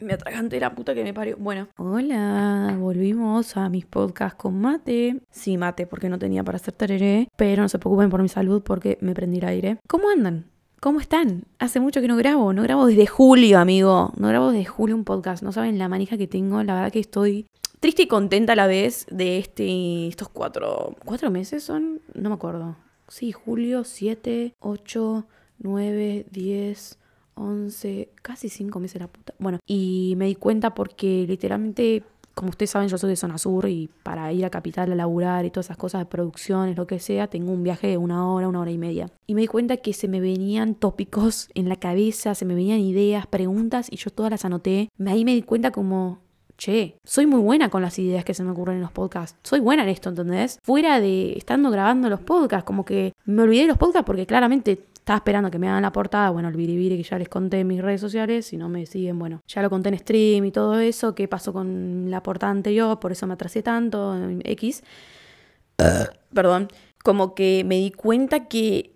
me atraganté la puta que me parió. Bueno. Hola, volvimos a mis podcasts con mate. Sí, mate, porque no tenía para hacer tereré. Pero no se preocupen por mi salud porque me prendí el aire. ¿Cómo andan? ¿Cómo están? Hace mucho que no grabo, no grabo desde julio, amigo. No grabo desde julio un podcast. No saben la manija que tengo. La verdad que estoy triste y contenta a la vez de este, estos cuatro, cuatro meses son, no me acuerdo. Sí, julio, siete, ocho, nueve, diez, 11, casi 5 meses la puta. Bueno, y me di cuenta porque literalmente, como ustedes saben, yo soy de zona sur y para ir a capital a laburar y todas esas cosas de producciones, lo que sea, tengo un viaje de una hora, una hora y media. Y me di cuenta que se me venían tópicos en la cabeza, se me venían ideas, preguntas y yo todas las anoté. Ahí me di cuenta como, che, soy muy buena con las ideas que se me ocurren en los podcasts. Soy buena en esto, ¿entendés? Fuera de estando grabando los podcasts, como que me olvidé de los podcasts porque claramente estaba esperando que me hagan la portada, bueno, el biribiri que ya les conté en mis redes sociales, si no me siguen, bueno, ya lo conté en stream y todo eso, qué pasó con la portada anterior, por eso me atrasé tanto, X. Perdón, como que me di cuenta que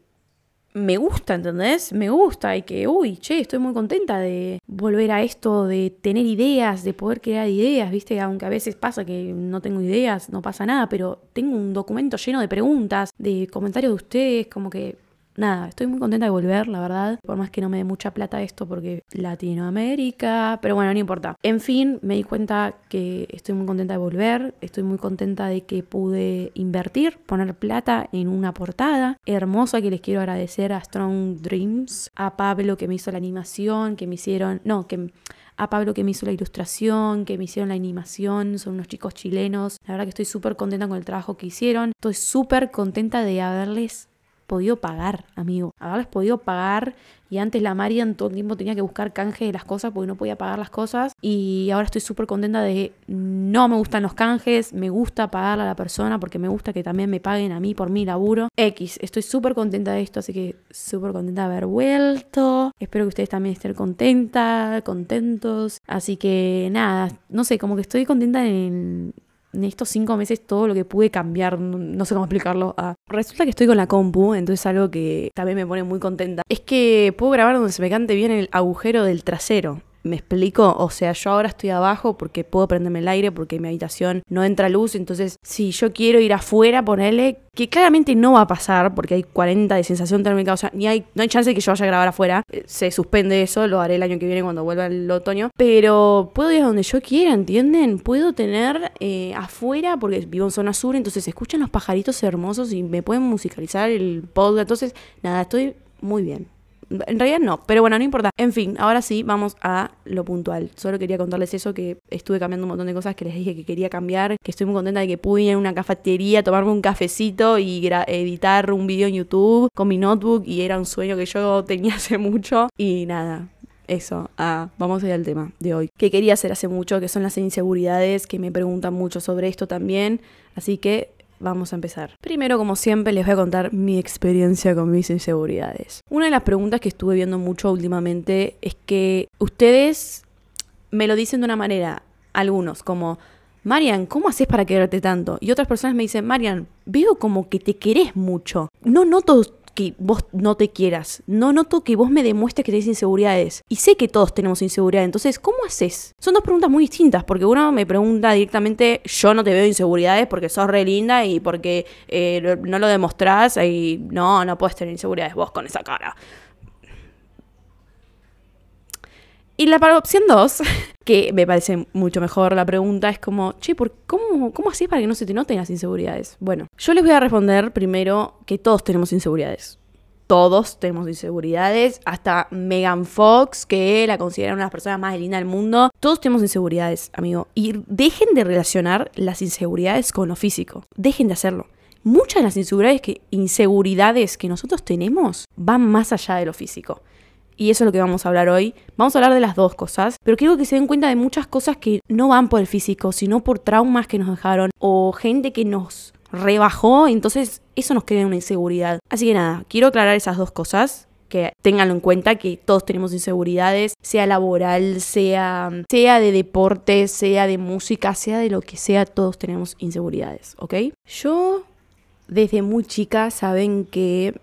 me gusta, ¿entendés? Me gusta y que, uy, che, estoy muy contenta de volver a esto, de tener ideas, de poder crear ideas, ¿viste? Aunque a veces pasa que no tengo ideas, no pasa nada, pero tengo un documento lleno de preguntas, de comentarios de ustedes, como que nada, estoy muy contenta de volver, la verdad. Por más que no me dé mucha plata esto porque Latinoamérica, pero bueno, no importa. En fin, me di cuenta que estoy muy contenta de volver, estoy muy contenta de que pude invertir, poner plata en una portada hermosa que les quiero agradecer a Strong Dreams, a Pablo que me hizo la animación, que me hicieron, no, que a Pablo que me hizo la ilustración, que me hicieron la animación, son unos chicos chilenos. La verdad que estoy súper contenta con el trabajo que hicieron. Estoy súper contenta de haberles podido pagar, amigo. Haberles podido pagar y antes la Marian todo el tiempo tenía que buscar canje de las cosas porque no podía pagar las cosas. Y ahora estoy súper contenta de no me gustan los canjes, me gusta pagarle a la persona porque me gusta que también me paguen a mí por mi laburo. X, estoy súper contenta de esto, así que súper contenta de haber vuelto. Espero que ustedes también estén contentas, contentos. Así que nada, no sé, como que estoy contenta en en estos cinco meses todo lo que pude cambiar, no, sé cómo explicarlo. Ah, resulta que estoy con la compu, entonces algo que también me pone muy contenta. Es que puedo grabar donde se me cante bien el agujero del trasero. ¿Me explico? O sea, yo ahora estoy abajo porque puedo prenderme el aire, porque mi habitación no entra luz. Entonces, si yo quiero ir afuera, ponerle, que claramente no va a pasar porque hay 40 de sensación térmica, o sea, ni hay, no hay chance de que yo vaya a grabar afuera. Eh, se suspende eso, lo haré el año que viene cuando vuelva el otoño. Pero puedo ir a donde yo quiera, ¿entienden? Puedo tener eh, afuera, porque vivo en zona sur, entonces escuchan los pajaritos hermosos y me pueden musicalizar el podcast. Entonces, nada, estoy muy bien. En realidad no, pero bueno, no importa. En fin, ahora sí, vamos a lo puntual. Solo quería contarles eso, que estuve cambiando un montón de cosas que les dije que quería cambiar, que estoy muy contenta de que pude ir a una cafetería, tomarme un cafecito y editar un video en YouTube con mi notebook y era un sueño que yo tenía hace mucho. Y nada, eso, ah, vamos a ir al tema de hoy. Que quería hacer hace mucho, que son las inseguridades, que me preguntan mucho sobre esto también. Así que vamos a empezar. Primero, como siempre, les voy a contar mi experiencia con mis inseguridades. Una de las preguntas que estuve viendo mucho últimamente es que ustedes me lo dicen de una manera, algunos, como, Marian, ¿cómo haces para quererte tanto? Y otras personas me dicen, Marian, veo como que te querés mucho. No noto que vos no te quieras. No noto que vos me demuestres que tenés inseguridades. Y sé que todos tenemos inseguridad. Entonces, ¿cómo haces? Son dos preguntas muy distintas. Porque uno me pregunta directamente, yo no te veo inseguridades porque sos re linda y porque eh, no lo demostrás. Y no, no puedes tener inseguridades vos con esa cara. Y la opción 2, que me parece mucho mejor la pregunta, es como, che, ¿por cómo, ¿cómo así para que no se te noten las inseguridades? Bueno, yo les voy a responder primero que todos tenemos inseguridades. Todos tenemos inseguridades, hasta Megan Fox, que la consideran una de las personas más lindas del mundo. Todos tenemos inseguridades, amigo. Y dejen de relacionar las inseguridades con lo físico. Dejen de hacerlo muchas de las inseguridades que, inseguridades que nosotros tenemos van más allá de lo físico y eso es lo que vamos a hablar hoy. Vamos a hablar de las dos cosas, pero quiero que se den cuenta de muchas cosas que no van por el físico, sino por traumas que nos dejaron o gente que nos rebajó, entonces eso nos crea una inseguridad. Así que nada, quiero aclarar esas dos cosas que tenganlo en cuenta que todos tenemos inseguridades, sea laboral, sea, sea de deporte, sea de música, sea de lo que sea, todos tenemos inseguridades, ¿ok? Yo desde muy chica saben que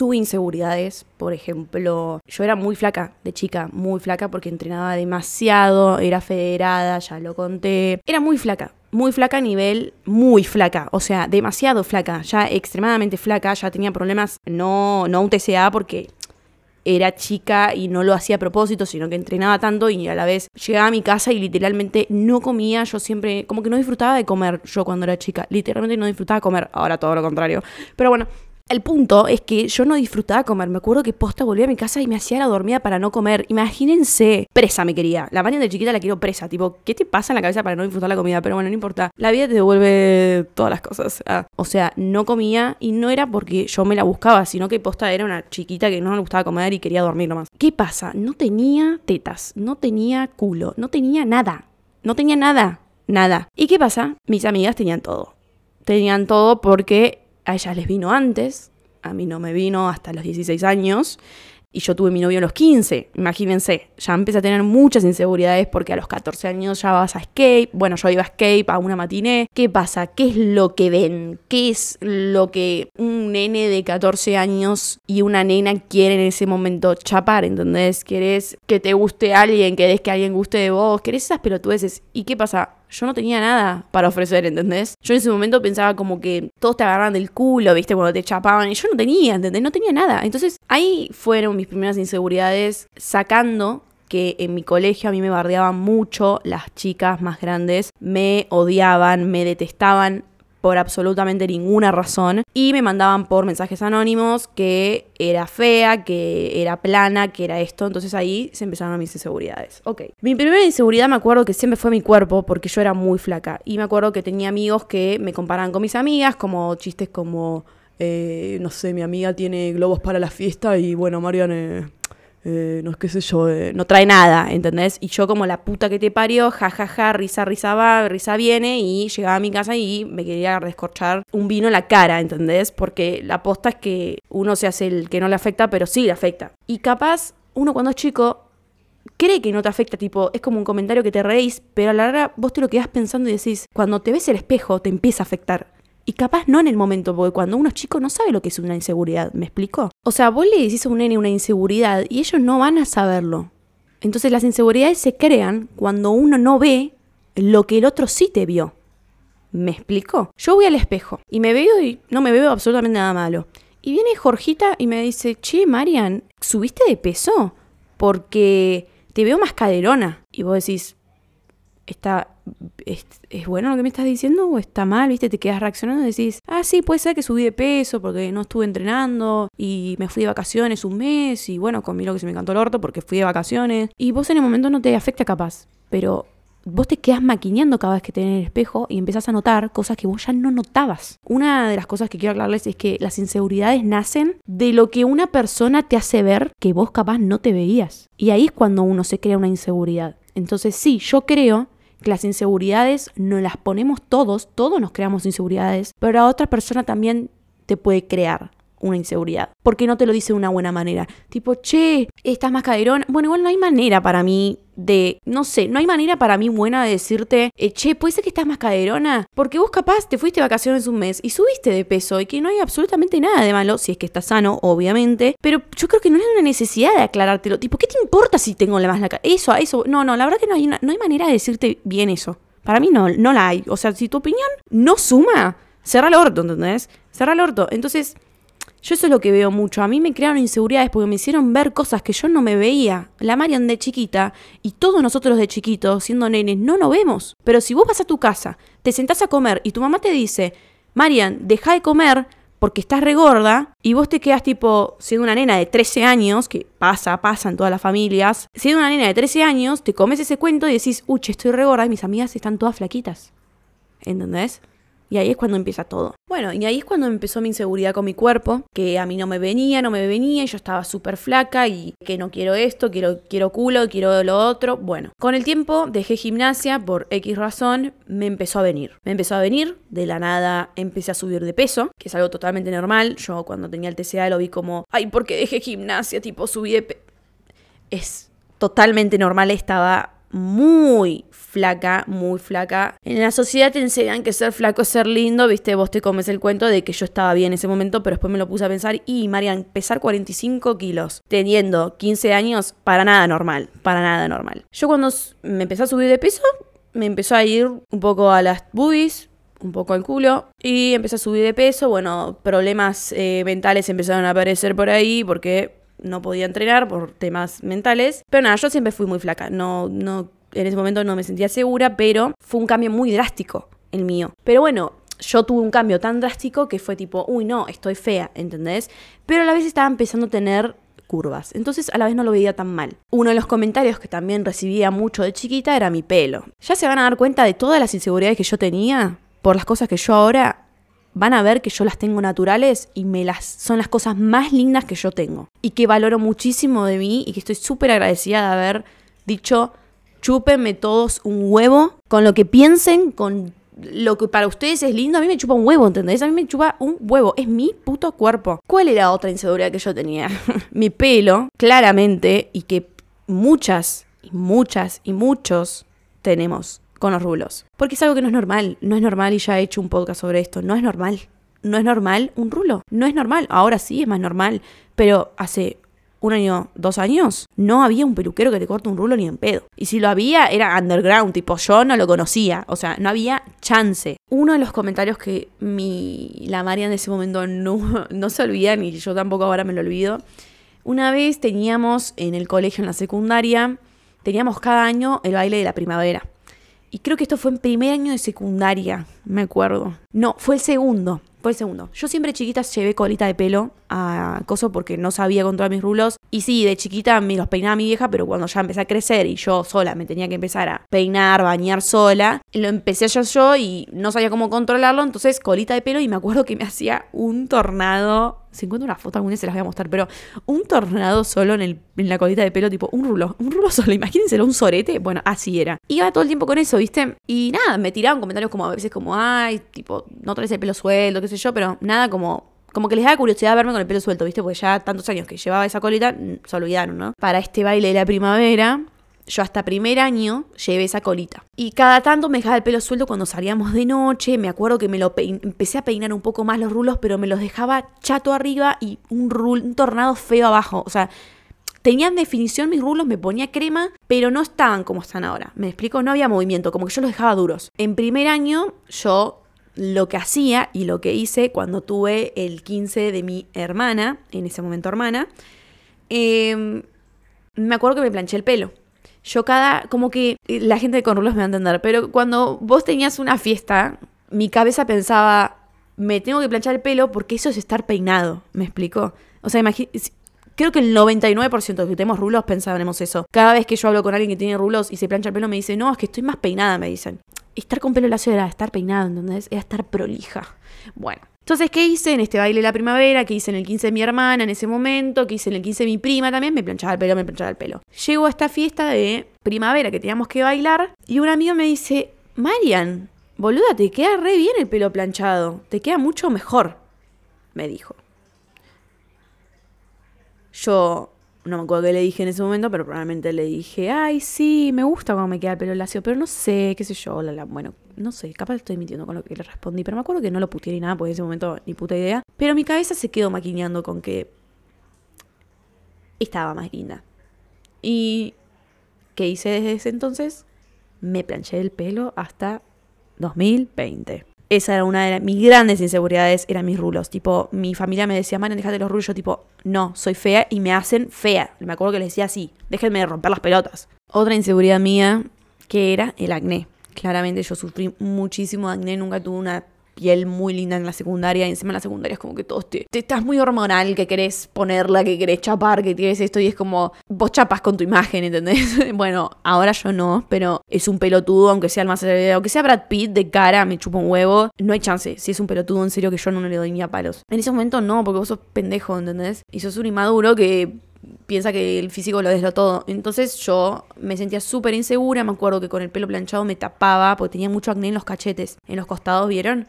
tuve inseguridades, por ejemplo, yo era muy flaca de chica, muy flaca porque entrenaba demasiado, era federada, ya lo conté, era muy flaca, muy flaca a nivel muy flaca, o sea, demasiado flaca, ya extremadamente flaca, ya tenía problemas, no, no un TCA porque era chica y no lo hacía a propósito, sino que entrenaba tanto y a la vez llegaba a mi casa y literalmente no comía, yo siempre, como que no disfrutaba de comer yo cuando era chica, literalmente no disfrutaba de comer, ahora todo lo contrario, pero bueno, el punto es que yo no disfrutaba comer. Me acuerdo que posta volvía a mi casa y me hacía la dormida para no comer. Imagínense, presa me quería. La Marian de chiquita la quiero presa. Tipo, ¿qué te pasa en la cabeza para no disfrutar la comida? Pero bueno, no importa. La vida te devuelve todas las cosas. Ah, o sea, no comía y no era porque yo me la buscaba, sino que posta era una chiquita que no le gustaba comer y quería dormir nomás. ¿Qué pasa? No tenía tetas, no tenía culo, no tenía nada. No tenía nada. Nada. ¿Y qué pasa? Mis amigas tenían todo. Tenían todo porque a ellas les vino antes, a mí no me vino hasta los 16 años. Y yo tuve mi novio a los 15, imagínense, ya empecé a tener muchas inseguridades porque a los 14 años ya vas a escape, bueno, yo iba a escape a una matiné. ¿Qué pasa? ¿Qué es lo que ven? ¿Qué es lo que un nene de 14 años y una nena quieren en ese momento chapar? ¿Entendés? ¿Querés que te guste alguien? ¿Querés que alguien guste de vos? ¿Querés esas pelotudeces? ¿Y qué pasa? Yo no tenía nada para ofrecer, ¿entendés? Yo en ese momento pensaba como que todos te agarraban del culo, ¿viste? Cuando te chapaban. Y yo no tenía, ¿entendés? No tenía nada. Entonces ahí fueron mis primeras inseguridades sacando que en mi colegio a mí me bardeaban mucho las chicas más grandes, me odiaban, me detestaban por absolutamente ninguna razón y me mandaban por mensajes anónimos que era fea, que era plana, que era esto. Entonces ahí se empezaron mis inseguridades. Ok. Mi primera inseguridad me acuerdo que siempre fue mi cuerpo porque yo era muy flaca. Y me acuerdo que tenía amigos que me comparaban con mis amigas, como chistes como, eh, no sé, mi amiga tiene globos para la fiesta y bueno, Marianne eh, no es qué sé yo, eh, no trae nada, ¿entendés? Y yo como la puta que te parió, jajaja, ja, ja, risa, risa va, risa viene, y llegaba a mi casa y me quería descorchar un vino en la cara, ¿entendés? Porque la posta es que uno se hace el que no le afecta, pero sí le afecta. Y capaz, uno cuando es chico, cree que no te afecta, tipo, es como un comentario que te reís, pero a la larga vos te lo quedás pensando y decís, cuando te ves el espejo te empieza a afectar. Y capaz no en el momento, porque cuando uno es chico no sabe lo que es una inseguridad, ¿me explico? O sea, vos le decís a un nene una inseguridad y ellos no van a saberlo. Entonces las inseguridades se crean cuando uno no ve lo que el otro sí te vio. ¿Me explico? Yo voy al espejo y me veo y no me veo absolutamente nada malo. Y viene Jorgita y me dice, che, Marian, ¿subiste de peso? Porque te veo más caderona. Y vos decís, está, es, bueno lo que me estás diciendo o está mal, viste, te quedas reaccionando y decís, ah, sí, puede ser que subí de peso porque no estuve entrenando y me fui de vacaciones un mes y bueno, comí lo que se me encantó el orto porque fui de vacaciones. Y vos en el momento no te afecta capaz, pero vos te quedas maquineando cada vez que te en el espejo y empezás a notar cosas que vos ya no notabas. Una de las cosas que quiero aclararles es que las inseguridades nacen de lo que una persona te hace ver que vos capaz no te veías. Y ahí es cuando uno se crea una inseguridad. Entonces sí, yo creo las inseguridades no las ponemos todos, todos nos creamos inseguridades, pero a otra persona también te puede crear una inseguridad. Porque no te lo dice de una buena manera. Tipo, che, estás más caderón. Bueno, igual no hay manera para mí de, no sé, no hay manera para mí buena de decirte, eh, che, puede ser que estás más caderona. Porque vos capaz te fuiste de vacaciones un mes y subiste de peso y que no hay absolutamente nada de malo, si es que estás sano, obviamente. Pero yo creo que no es una necesidad de aclarártelo. Tipo, ¿qué te importa si tengo la más la Eso, eso. No, no, la verdad que no hay, no hay manera de decirte bien eso. Para mí no, no la hay. O sea, si tu opinión no suma, cerra el orto, ¿entendés? Cerra el orto. Entonces, yo eso es lo que veo mucho. A mí me crearon inseguridades porque me hicieron ver cosas que yo no me veía. La Marian de chiquita y todos nosotros de chiquitos, siendo nenes, no nos vemos. Pero si vos vas a tu casa, te sentás a comer y tu mamá te dice, Marian, deja de comer porque estás regorda y vos te quedas tipo, siendo una nena de 13 años, que pasa, pasa en todas las familias, siendo una nena de 13 años, te comes ese cuento y decís, uy, estoy regorda y mis amigas están todas flaquitas. ¿Entendés? Y ahí es cuando empieza todo. Bueno, y ahí es cuando empezó mi inseguridad con mi cuerpo, que a mí no me venía, no me venía, y yo estaba súper flaca y que no quiero esto, quiero, quiero culo, quiero lo otro. Bueno, con el tiempo dejé gimnasia por X razón, me empezó a venir. Me empezó a venir, de la nada empecé a subir de peso, que es algo totalmente normal. Yo cuando tenía el TCA lo vi como, ay, ¿por qué dejé gimnasia? Tipo, subí de peso. Es totalmente normal, estaba muy flaca, muy flaca. En la sociedad te enseñan que ser flaco es ser lindo, viste, vos te comes el cuento de que yo estaba bien en ese momento, pero después me lo puse a pensar y Marian, pesar 45 kilos, teniendo 15 años, para nada normal, para nada normal. Yo cuando me empecé a subir de peso, me empezó a ir un poco a las boobies, un poco al culo y empecé a subir de peso. Bueno, problemas eh, mentales empezaron a aparecer por ahí porque no podía entrenar por temas mentales. Pero nada, yo siempre fui muy flaca. No, no, en ese momento no me sentía segura, pero fue un cambio muy drástico el mío. Pero bueno, yo tuve un cambio tan drástico que fue tipo, uy, no, estoy fea, ¿entendés? Pero a la vez estaba empezando a tener curvas. Entonces a la vez no lo veía tan mal. Uno de los comentarios que también recibía mucho de chiquita era mi pelo. Ya se van a dar cuenta de todas las inseguridades que yo tenía por las cosas que yo ahora van a ver que yo las tengo naturales y me las son las cosas más lindas que yo tengo y que valoro muchísimo de mí y que estoy súper agradecida de haber dicho chúpenme todos un huevo con lo que piensen, con lo que para ustedes es lindo, a mí me chupa un huevo, ¿entendés? A mí me chupa un huevo, es mi puto cuerpo. ¿Cuál era otra inseguridad que yo tenía? mi pelo, claramente, y que muchas, y muchas, y muchos tenemos con los rulos. Porque es algo que no es normal, no es normal y ya he hecho un podcast sobre esto, no es normal. No es normal un rulo, no es normal. Ahora sí es más normal, pero hace un año, dos años, no había un peluquero que te corte un rulo ni en pedo. Y si lo había, era underground, tipo yo no lo conocía, o sea, no había chance. Uno de los comentarios que mi, la María en ese momento no, no se olvida, ni yo tampoco ahora me lo olvido. Una vez teníamos en el colegio, en la secundaria, teníamos cada año el baile de la primavera. Y creo que esto fue en primer año de secundaria, me acuerdo. No, fue el segundo. Fue el segundo. Yo siempre chiquita llevé colita de pelo a coso porque no sabía controlar mis rulos. Y sí, de chiquita me los peinaba mi vieja, pero cuando ya empecé a crecer y yo sola me tenía que empezar a peinar, bañar sola, lo empecé hacer yo y no sabía cómo controlarlo. Entonces, colita de pelo y me acuerdo que me hacía un tornado. Si encuentro una foto algún día se las voy a mostrar, pero un tornado solo en, el, en la colita de pelo, tipo un rulo, un rulo solo, imagínenselo, un sorete. Bueno, así era. Iba todo el tiempo con eso, ¿viste? Y nada, me tiraban comentarios como a veces como, ay, tipo, no traes el pelo suelto, qué sé yo, pero nada como como que les da curiosidad verme con el pelo suelto, ¿viste? Porque ya tantos años que llevaba esa colita, se olvidaron, ¿no? Para este baile de la primavera, yo hasta primer año llevé esa colita. Y cada tanto me dejaba el pelo suelto cuando salíamos de noche. Me acuerdo que me lo empecé a peinar un poco más los rulos, pero me los dejaba chato arriba y un, un tornado feo abajo. O sea, tenían definición mis rulos, me ponía crema, pero no estaban como están ahora. ¿Me explico? No había movimiento, como que yo los dejaba duros. En primer año yo lo que hacía y lo que hice cuando tuve el 15 de mi hermana, en ese momento hermana, em, me acuerdo que me planché el pelo. Yo cada, como que eh, la gente con rulos me va a entender, pero cuando vos tenías una fiesta, mi cabeza pensaba, me tengo que planchar el pelo porque eso es estar peinado, ¿me explico? O sea, creo que el 99% de que tenemos rulos pensábamos eso. Cada vez que yo hablo con alguien que tiene rulos y se plancha el pelo, me dice, no, es que estoy más peinada, me dicen estar con pelo lacio era estar peinado, ¿entendés? Era estar prolija. Bueno. Entonces, ¿qué hice en este baile de la primavera? ¿Qué hice en el 15 de mi hermana en ese momento? ¿Qué hice en el 15 de mi prima también? Me planchaba el pelo, me planchaba el pelo. Llego a esta fiesta de primavera que teníamos que bailar y un amigo me dice, Marian, boluda, te queda re bien el pelo planchado. Te queda mucho mejor, me dijo. Yo no me acuerdo qué le dije en ese momento, pero probablemente le dije, ay, sí, me gusta cómo me queda el pelo lacio, pero no sé, qué sé yo, la, bueno, no sé, capaz estoy mintiendo con lo que le respondí, pero me acuerdo que no lo puteé ni nada, porque en ese momento ni puta idea. Pero mi cabeza se quedó maquineando con que estaba más linda. ¿Y qué hice desde ese entonces? Me planché el pelo hasta 2020 esa era una de mis grandes inseguridades, eran mis rulos. Tipo, mi familia me decía, man, déjate los rulos. Tipo, no, soy fea y me hacen fea. Me acuerdo que les decía así, déjenme romper las pelotas. Otra inseguridad mía, que era el acné. Claramente yo sufrí muchísimo acné, nunca tuve una piel muy linda en la secundaria. Y encima en la secundaria es como que todo te, te, estás muy hormonal, que querés ponerla, que querés chapar, que tienes esto. Y es como, vos chapas con tu imagen, ¿entendés? bueno, ahora yo no, pero es un pelotudo, aunque sea el más aunque sea Brad Pitt de cara, me chupa un huevo. No hay chance. Si es un pelotudo, en serio que yo no le doy ni a palos. En ese momento no, porque vos sos pendejo, ¿entendés? Y sos un inmaduro que piensa que el físico lo lo todo. Entonces yo me sentía súper insegura, me acuerdo que con el pelo planchado me tapaba porque tenía mucho acné en los cachetes, en los costados, ¿vieron?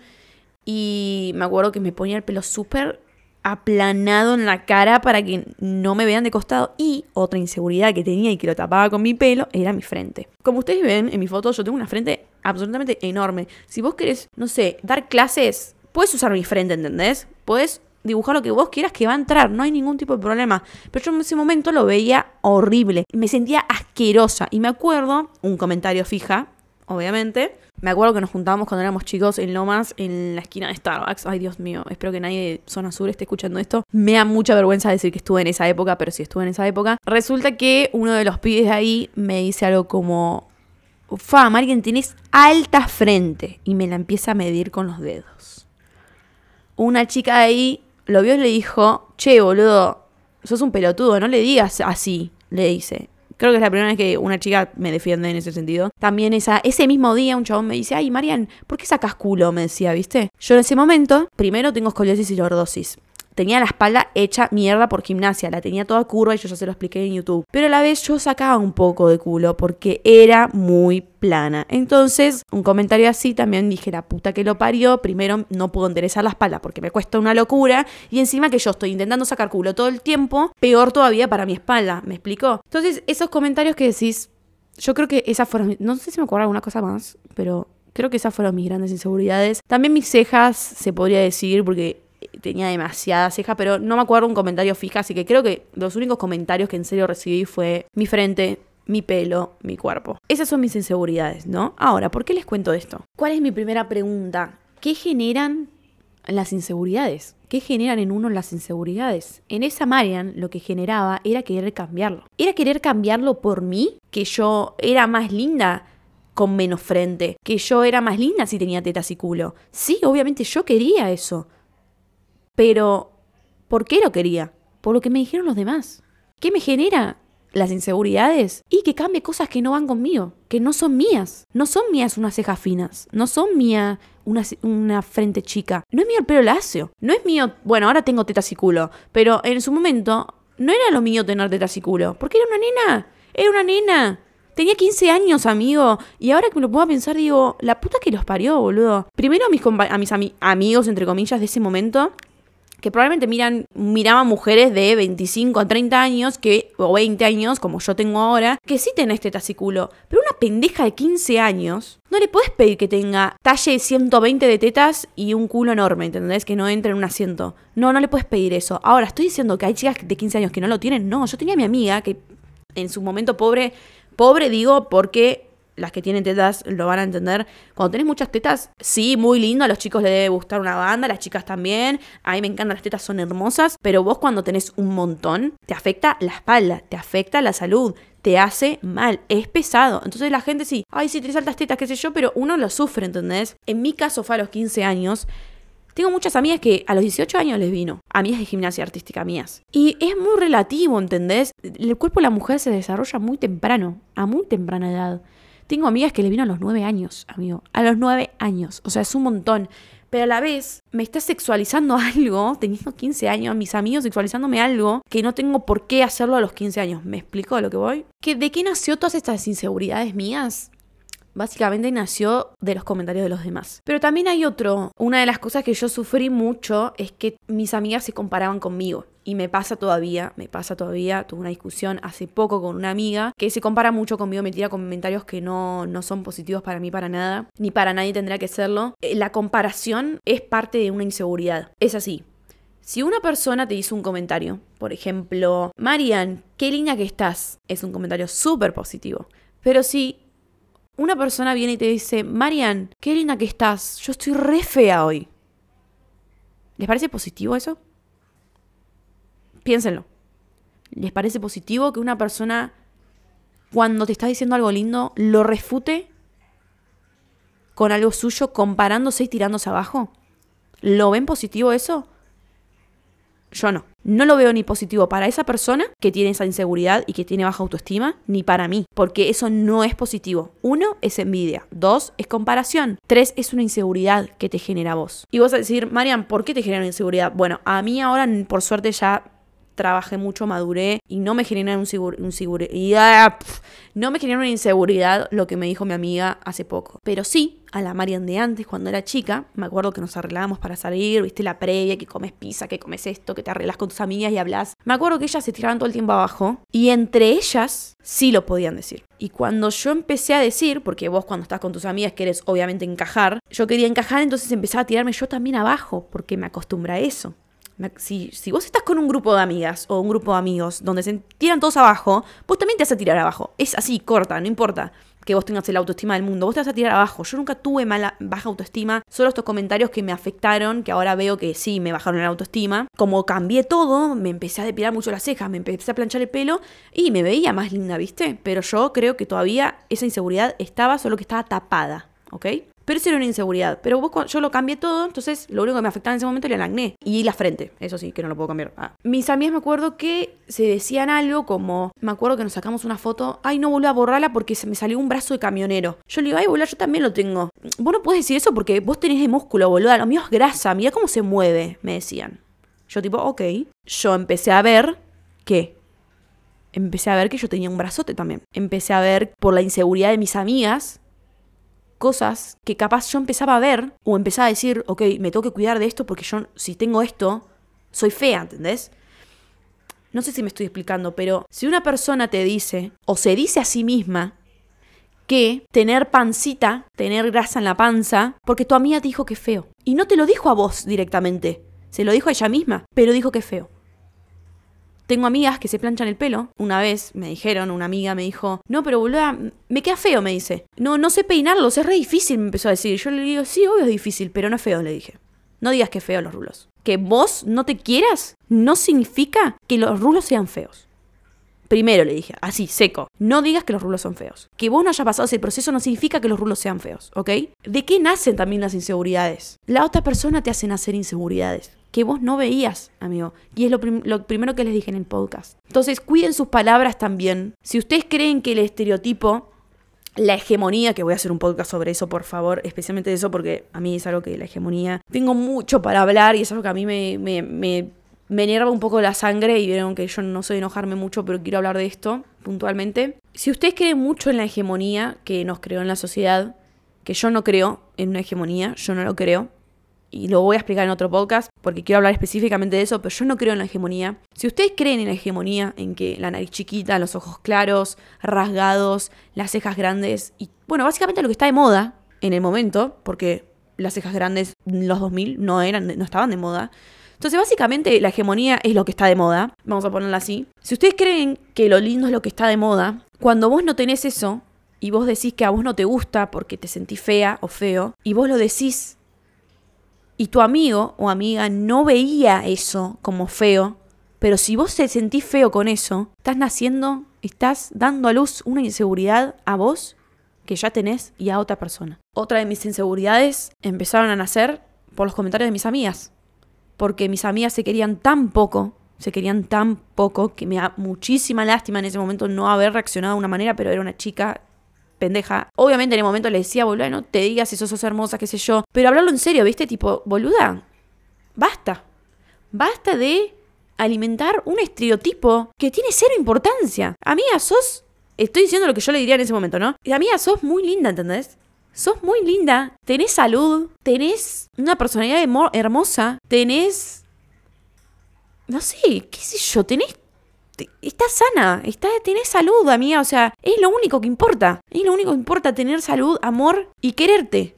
Y me acuerdo que me ponía el pelo súper aplanado en la cara para que no me vean de costado. Y otra inseguridad que tenía y que lo tapaba con mi pelo era mi frente. Como ustedes ven en mi foto, yo tengo una frente absolutamente enorme. Si vos querés, no sé, dar clases, puedes usar mi frente, ¿entendés? Puedes dibujar lo que vos quieras que va a entrar, no hay ningún tipo de problema. Pero yo en ese momento lo veía horrible, me sentía asquerosa. Y me acuerdo, un comentario fija, obviamente, me acuerdo que nos juntábamos cuando éramos chicos en Lomas, en la esquina de Starbucks. Ay, Dios mío, espero que nadie de Zona Sur esté escuchando esto. Me da mucha vergüenza decir que estuve en esa época, pero sí estuve en esa época. Resulta que uno de los pibes de ahí me dice algo como, Fa, Marian, tienes alta frente. Y me la empieza a medir con los dedos. Una chica de ahí lo vio y le dijo, che, boludo, sos un pelotudo, no le digas así, le dice. Creo que es la primera vez que una chica me defiende en ese sentido. También esa, ese mismo día un chabón me dice, ay, Marian, ¿por qué sacas culo? Me decía, ¿viste? Yo en ese momento, primero tengo escoliosis y lordosis tenía la espalda hecha mierda por gimnasia, la tenía toda curva y yo ya se lo expliqué en YouTube. Pero a la vez yo sacaba un poco de culo porque era muy plana. Entonces, un comentario así también dije, la puta que lo parió, primero no puedo enderezar la espalda porque me cuesta una locura y encima que yo estoy intentando sacar culo todo el tiempo, peor todavía para mi espalda, ¿me explicó? Entonces, esos comentarios que decís, yo creo que esas fueron, no sé si me acuerdo alguna cosa más, pero creo que esas fueron mis grandes inseguridades. También mis cejas, se podría decir, porque tenía demasiada ceja, pero no me acuerdo un comentario fija, así que creo que los únicos comentarios que en serio recibí fue mi frente, mi pelo, mi cuerpo. Esas son mis inseguridades, ¿no? Ahora, ¿por qué les cuento esto? ¿Cuál es mi primera pregunta? ¿Qué generan las inseguridades? ¿Qué generan en uno las inseguridades? En esa Marian lo que generaba era querer cambiarlo. Era querer cambiarlo por mí, que yo era más linda con menos frente, que yo era más linda si tenía tetas y culo. Sí, obviamente yo quería eso. Pero, ¿por qué lo quería? Por lo que me dijeron los demás. ¿Qué me genera? Las inseguridades y que cambie cosas que no van conmigo, que no son mías. No son mías unas cejas finas, no son mías una, frente chica, no es mío el pelo lacio, no es mío, bueno, ahora tengo tetas y culo, pero en su momento no era lo mío tener tetas y culo, porque era una nena, era una nena. Tenía 15 años, amigo. Y ahora que me lo puedo pensar, digo, la puta que los parió, boludo. Primero a mis, a mis amigos, entre comillas, de ese momento, que probablemente miran, miraban mujeres de 25 a 30 años, que, o 20 años, como yo tengo ahora, que sí tenés este taciculo. Pero una pendeja de 15 años, no le puedes pedir que tenga talle 120 de tetas y un culo enorme, ¿entendés? Que no entre en un asiento. No, no le puedes pedir eso. Ahora, estoy diciendo que hay chicas de 15 años que no lo tienen. No, yo tenía a mi amiga que en su momento pobre, pobre digo porque las que tienen tetas lo van a entender. Cuando tenés muchas tetas, sí, muy lindo, a los chicos les debe gustar una banda, a las chicas también. A mí me encantan las tetas, son hermosas, pero vos cuando tenés un montón, te afecta la espalda, te afecta la salud, te hace mal, es pesado. Entonces la gente sí, ay, sí, tienes altas tetas, qué sé yo, pero uno lo sufre, ¿entendés? En mi caso fue a los 15 años. Tengo muchas amigas que a los 18 años les vino, amigas de gimnasia artística mías. Y es muy relativo, ¿entendés? El cuerpo de la mujer se desarrolla muy temprano, a muy temprana edad. Tengo amigas que le vino a los nueve años, amigo. A los nueve años. O sea, es un montón. Pero a la vez me está sexualizando algo, teniendo 15 años, mis amigos sexualizándome algo que no tengo por qué hacerlo a los 15 años. ¿Me explico a lo que voy? ¿Que ¿De qué nació todas estas inseguridades mías? Básicamente nació de los comentarios de los demás. Pero también hay otro. Una de las cosas que yo sufrí mucho es que mis amigas se comparaban conmigo y me pasa todavía, me pasa todavía, tuve una discusión hace poco con una amiga que se compara mucho conmigo, me tira comentarios que no, no son positivos para mí para nada, ni para nadie tendrá que serlo. Eh, la comparación es parte de una inseguridad, es así. Si una persona te dice un comentario, por ejemplo, Marian, qué linda que estás, es un comentario súper positivo. Pero si una persona viene y te dice, Marian, qué linda que estás, yo estoy re fea hoy. ¿Les parece positivo eso? Piénsenlo. ¿Les parece positivo que una persona, cuando te está diciendo algo lindo, lo refute con algo suyo, comparándose y tirándose abajo? ¿Lo ven positivo eso? Yo no. No lo veo ni positivo para esa persona que tiene esa inseguridad y que tiene baja autoestima, ni para mí, porque eso no es positivo. Uno es envidia, dos es comparación, tres es una inseguridad que te genera vos. Y vos a decir, Marian, ¿por qué te genera una inseguridad? Bueno, a mí ahora por suerte ya trabajé mucho, maduré y no me generó un, un no me una inseguridad lo que me dijo mi amiga hace poco. Pero sí, a la Marian de antes, cuando era chica, me acuerdo que nos arreglábamos para salir, viste la previa, que comes pizza, que comes esto, que te arreglas con tus amigas y hablas. Me acuerdo que ellas se tiraban todo el tiempo abajo y entre ellas sí lo podían decir. Y cuando yo empecé a decir, porque vos cuando estás con tus amigas querés obviamente encajar, yo quería encajar, entonces empezaba a tirarme yo también abajo, porque me acostumbra a eso. Si, si, vos estás con un grupo de amigas o un grupo de amigos donde se tiran todos abajo, vos también te vas a tirar abajo. Es así, corta, no importa que vos tengas el autoestima del mundo. Vos te vas a tirar abajo. Yo nunca tuve mala, baja autoestima. Solo estos comentarios que me afectaron, que ahora veo que sí me bajaron la autoestima. Como cambié todo, me empecé a depilar mucho las cejas, me empecé a planchar el pelo y me veía más linda, ¿viste? Pero yo creo que todavía esa inseguridad estaba, solo que estaba tapada, ¿ok? Pero eso era una inseguridad. Pero vos, yo lo cambié todo, entonces lo único que me afectaba en ese momento era el acné. Y la frente, eso sí, que no lo puedo cambiar. Ah. Mis amigas me acuerdo que se decían algo como, me acuerdo que nos sacamos una foto, ay, no volví a borrarla porque se me salió un brazo de camionero. Yo le digo, ay, boludo, yo también lo tengo. Vos no puedes decir eso porque vos tenés de músculo, boludo. Lo mío es grasa, mira cómo se mueve, me decían. Yo tipo, ok. Yo empecé a ver que empecé a ver que yo tenía un brazote también. Empecé a ver por la inseguridad de mis amigas cosas que capaz yo empezaba a ver o empezaba a decir, ok, me tengo que cuidar de esto porque yo si tengo esto, soy fea, ¿entendés? No sé si me estoy explicando, pero si una persona te dice o se dice a sí misma que tener pancita, tener grasa en la panza, porque tu amiga te dijo que es feo. Y no te lo dijo a vos directamente, se lo dijo a ella misma, pero dijo que es feo. Tengo amigas que se planchan el pelo. Una vez me dijeron, una amiga me dijo, no, pero boluda, me queda feo, me dice. No, no sé peinarlos, es re difícil, me empezó a decir. Yo le digo, sí, obvio es difícil, pero no es feo, le dije. No digas que es feo los rulos. Que vos no te quieras no significa que los rulos sean feos. Primero le dije, así, seco, no digas que los rulos son feos. Que vos no haya pasado ese proceso no significa que los rulos sean feos, ¿ok? ¿De qué nacen también las inseguridades? La otra persona te hace nacer inseguridades que vos no veías, amigo. Y es lo, primero que les dije en el podcast. Entonces, cuiden sus palabras también. Si ustedes creen que el estereotipo, la hegemonía, que voy a hacer un podcast sobre eso, por favor, especialmente de eso, porque a mí es algo que la hegemonía, tengo mucho para hablar y es algo que a mí me, me, me, me enerva un poco la sangre y vieron que yo no soy enojarme mucho, pero quiero hablar de esto puntualmente. Si ustedes creen mucho en la hegemonía que nos creó en la sociedad, que yo no creo en una hegemonía, yo no lo creo, y lo voy a explicar en otro podcast porque quiero hablar específicamente de eso, pero yo no creo en la hegemonía. Si ustedes creen en la hegemonía, en que la nariz chiquita, los ojos claros, rasgados, las cejas grandes, y bueno, básicamente lo que está de moda en el momento, porque las cejas grandes en los 2000 no, eran, no estaban de moda. Entonces, básicamente, la hegemonía es lo que está de moda, vamos a ponerla así. Si ustedes creen que lo lindo es lo que está de moda, cuando vos no tenés eso, y vos decís que a vos no te gusta porque te sentís fea o feo, y vos lo decís y tu amigo o amiga no veía eso como feo, pero si vos te sentís feo con eso, estás naciendo, estás dando a luz una inseguridad a vos que ya tenés y a otra persona. Otra de mis inseguridades empezaron a nacer por los comentarios de mis amigas, porque mis amigas se querían tan poco, se querían tan poco que me da muchísima lástima en ese momento no haber reaccionado de una manera, pero era una chica pendeja. Obviamente en el momento le decía, boluda, no te digas si sos hermosa, qué sé yo. Pero hablarlo en serio, ¿viste? Tipo, boluda, basta. Basta de alimentar un estereotipo que tiene cero importancia. Amiga, sos... Estoy diciendo lo que yo le diría en ese momento, ¿no? Amiga, sos muy linda, ¿entendés? Sos muy linda, tenés salud, tenés una personalidad hermosa, tenés... No sé, qué sé yo, tenés estás sana, está, tenés salud, amiga. O sea, es lo único que importa. Es lo único que importa tener salud, amor y quererte.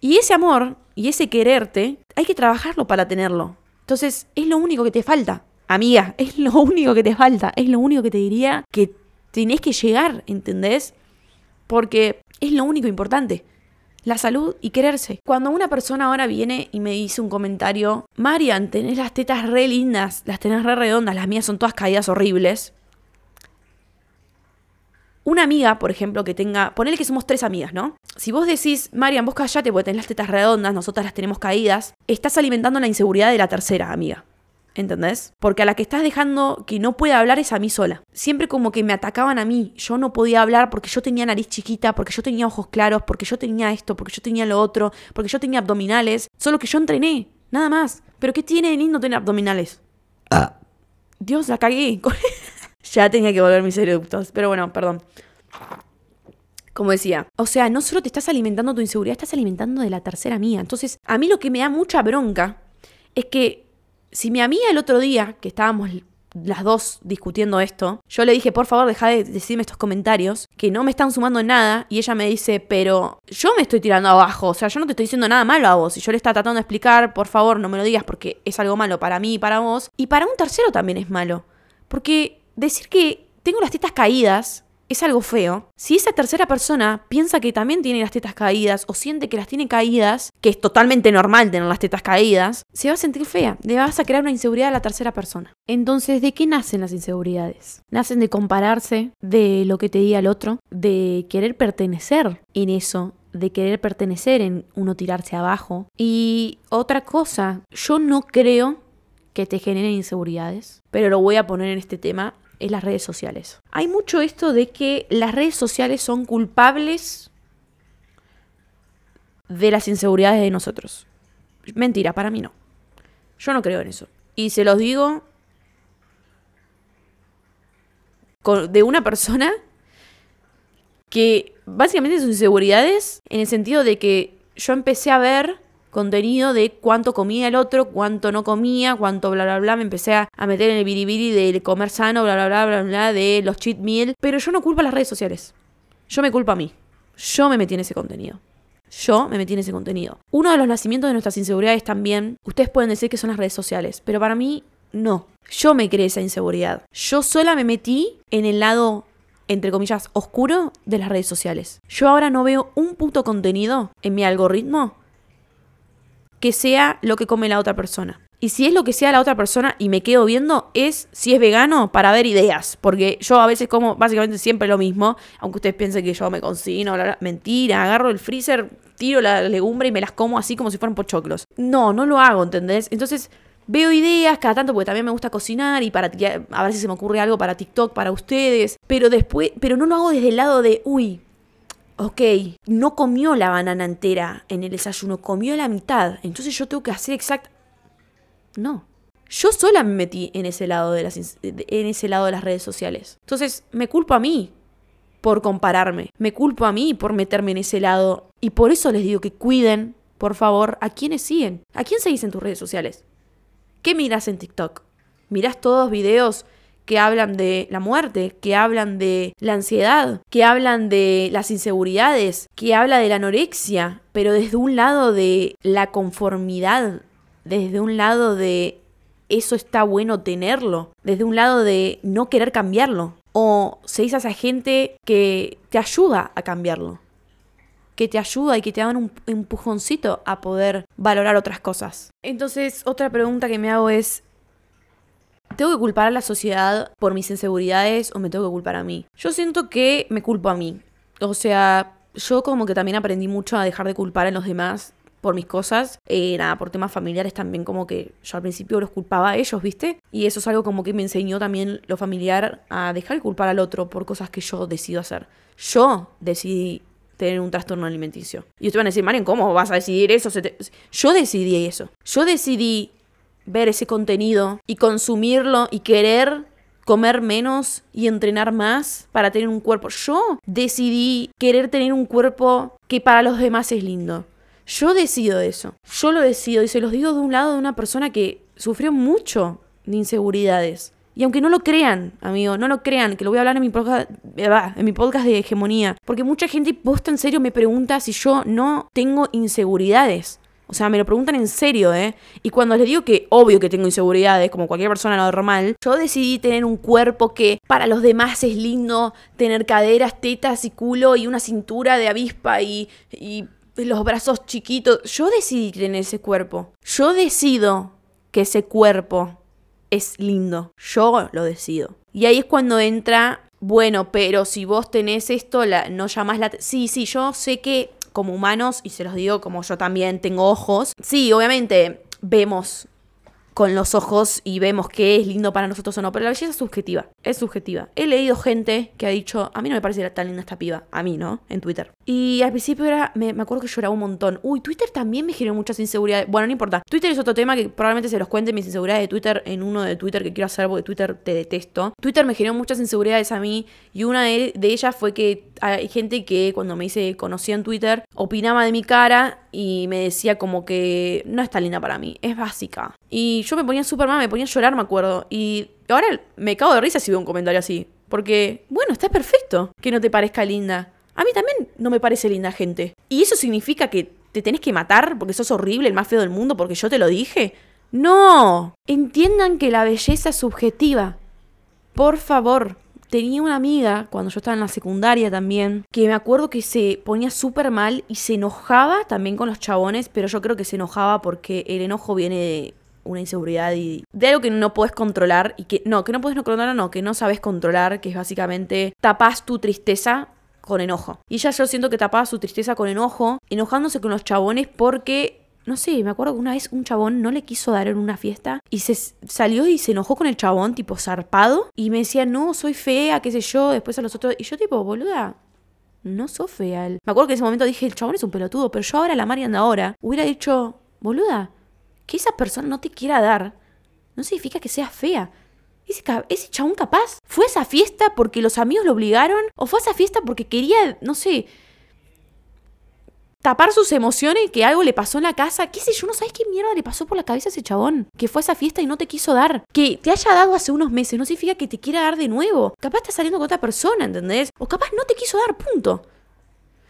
Y ese amor y ese quererte, hay que trabajarlo para tenerlo. Entonces, es lo único que te falta. Amiga, es lo único que te falta. Es lo único que te diría que tenés que llegar, ¿entendés? Porque es lo único importante la salud y quererse. Cuando una persona ahora viene y me dice un comentario, Marian, tenés las tetas re lindas, las tenés re redondas, las mías son todas caídas horribles. Una amiga, por ejemplo, que tenga, ponele que somos tres amigas, ¿no? Si vos decís, Marian, vos callate porque tenés las tetas redondas, nosotras las tenemos caídas, estás alimentando la inseguridad de la tercera amiga. ¿Entendés? Porque a la que estás dejando que no pueda hablar es a mí sola. Siempre como que me atacaban a mí, yo no podía hablar porque yo tenía nariz chiquita, porque yo tenía ojos claros, porque yo tenía esto, porque yo tenía lo otro, porque yo tenía abdominales, solo que yo entrené, nada más. Pero ¿qué tiene de lindo tener abdominales? Ah. Dios, la cagué. ya tenía que volver mis eructos. Pero bueno, perdón. Como decía, o sea, no solo te estás alimentando tu inseguridad, estás alimentando de la tercera mía. Entonces, a mí lo que me da mucha bronca es que si mi amiga el otro día, que estábamos las dos discutiendo esto, yo le dije, por favor, deja de decirme estos comentarios, que no me están sumando en nada, y ella me dice, pero yo me estoy tirando abajo, o sea, yo no te estoy diciendo nada malo a vos, y yo le estaba tratando de explicar, por favor, no me lo digas porque es algo malo para mí y para vos, y para un tercero también es malo, porque decir que tengo las tetas caídas es algo feo. Si esa tercera persona piensa que también tiene las tetas caídas o siente que las tiene caídas, que es totalmente normal tener las tetas caídas, se va a sentir fea. Le vas a crear una inseguridad a la tercera persona. Entonces, ¿de qué nacen las inseguridades? Nacen de compararse, de lo que te diga el otro, de querer pertenecer en eso, de querer pertenecer en uno tirarse abajo. Y otra cosa, yo no creo que te generen inseguridades, pero lo voy a poner en este tema es las redes sociales. Hay mucho esto de que las redes sociales son culpables de las inseguridades de nosotros. Mentira, para mí no. Yo no creo en eso. Y se los digo de una persona que básicamente sus inseguridades en el sentido de que yo empecé a ver contenido de cuánto comía el otro, cuánto no comía, cuánto bla bla bla. Me empecé a, meter en el biribiri de comer sano, bla bla bla bla bla, de los cheat meal. Pero yo no culpo a las redes sociales. Yo me culpo a mí. Yo me metí en ese contenido. Yo me metí en ese contenido. Uno de los nacimientos de nuestras inseguridades también, ustedes pueden decir que son las redes sociales, pero para mí no. Yo me creé esa inseguridad. Yo sola me metí en el lado entre comillas, oscuro de las redes sociales. Yo ahora no veo un puto contenido en mi algoritmo que sea lo que come la otra persona. Y si es lo que sea la otra persona y me quedo viendo, es si es vegano para ver ideas. Porque yo a veces como básicamente siempre lo mismo, aunque ustedes piensen que yo me cocino, mentira, agarro el freezer, tiro la legumbre y me las como así como si fueran pochoclos. No, no lo hago, ¿entendés? Entonces veo ideas cada tanto porque también me gusta cocinar y para a ver si se me ocurre algo para TikTok, para ustedes. Pero después, pero no lo hago desde el lado de, uy, ok, no comió la banana entera en el desayuno, comió la mitad, entonces yo tengo que hacer exacto... No. Yo sola me metí en ese, lado de las, en ese lado de las redes sociales. Entonces, me culpo a mí por compararme. Me culpo a mí por meterme en ese lado. Y por eso les digo que cuiden, por favor, a quienes siguen. ¿A quién seguís en tus redes sociales? ¿Qué miras en TikTok? ¿Mirás todos videos que hablan de la muerte, que hablan de la ansiedad, que hablan de las inseguridades, que habla de la anorexia, pero desde un lado de la conformidad, desde un lado de eso está bueno tenerlo, desde un lado de no querer cambiarlo, o se a esa gente que te ayuda a cambiarlo, que te ayuda y que te dan un empujoncito a poder valorar otras cosas. Entonces, otra pregunta que me hago es, ¿Tengo que culpar a la sociedad por mis inseguridades o me tengo que culpar a mí? Yo siento que me culpo a mí. O sea, yo como que también aprendí mucho a dejar de culpar a los demás por mis cosas. Eh, nada, por temas familiares también como que yo al principio los culpaba a ellos, ¿viste? Y eso es algo como que me enseñó también lo familiar a dejar de culpar al otro por cosas que yo decido hacer. Yo decidí tener un trastorno alimenticio. Y ustedes van a decir, Marian, ¿cómo vas a decidir eso? Yo decidí eso. Yo decidí ver ese contenido y consumirlo y querer comer menos y entrenar más para tener un cuerpo. Yo decidí querer tener un cuerpo que para los demás es lindo. Yo decido eso. Yo lo decido y se los digo de un lado de una persona que sufrió mucho de inseguridades. Y aunque no lo crean, amigo, no lo crean, que lo voy a hablar en mi podcast, en mi podcast de hegemonía, porque mucha gente posta en serio me pregunta si yo no tengo inseguridades. O sea, me lo preguntan en serio, ¿eh? Y cuando les digo que obvio que tengo inseguridades, como cualquier persona normal, yo decidí tener un cuerpo que para los demás es lindo, tener caderas, tetas y culo y una cintura de avispa y, y los brazos chiquitos. Yo decidí tener ese cuerpo. Yo decido que ese cuerpo es lindo. Yo lo decido. Y ahí es cuando entra, bueno, pero si vos tenés esto, la, no llamás la... Sí, sí, yo sé que como humanos, y se los digo como yo también tengo ojos, sí, obviamente vemos con los ojos y vemos qué es lindo para nosotros o no, pero la belleza es subjetiva, es subjetiva. He leído gente que ha dicho, a mí no me parece tan linda esta piba, a mí, ¿no? En Twitter. Y al principio era, me, me, acuerdo que lloraba un montón. Uy, Twitter también me generó muchas inseguridades. Bueno, no importa. Twitter es otro tema que probablemente se los cuente mis inseguridades de Twitter en uno de Twitter que quiero hacer porque Twitter te detesto. Twitter me generó muchas inseguridades a mí y una de, ellas fue que hay gente que cuando me hice conocía en Twitter opinaba de mi cara y me decía como que no está linda para mí, es básica. Y yo me ponía súper mal, me ponía a llorar, me acuerdo. Y ahora me cago de risa si veo un comentario así. Porque, bueno, está perfecto que no te parezca linda. A mí también no me parece linda gente. ¿Y eso significa que te tenés que matar porque sos horrible, el más feo del mundo, porque yo te lo dije? No. Entiendan que la belleza es subjetiva. Por favor. Tenía una amiga, cuando yo estaba en la secundaria también, que me acuerdo que se ponía súper mal y se enojaba también con los chabones, pero yo creo que se enojaba porque el enojo viene de una inseguridad y de algo que no puedes controlar y que no, que no puedes controlar, no, que no sabes controlar, que es básicamente tapas tu tristeza con enojo. Y ella yo siento que tapaba su tristeza con enojo, enojándose con los chabones porque no sé, me acuerdo que una vez un chabón no le quiso dar en una fiesta y se salió y se enojó con el chabón, tipo zarpado, y me decía, no, soy fea, qué sé yo, después a los otros. Y yo, tipo, boluda, no sos fea. Me acuerdo que en ese momento dije, el chabón es un pelotudo, pero yo ahora, la Mariana ahora, hubiera dicho, boluda, que esa persona no te quiera dar, no significa que seas fea. Ese, ese chabón capaz fue a esa fiesta porque los amigos lo obligaron o fue a esa fiesta porque quería, no sé, tapar sus emociones, que algo le pasó en la casa. ¿Qué sé yo? No sabes qué mierda le pasó por la cabeza a ese chabón. Que fue a esa fiesta y no te quiso dar. Que te haya dado hace unos meses no significa que te quiera dar de nuevo. Capaz está saliendo con otra persona, ¿entendés? O capaz no te quiso dar, punto.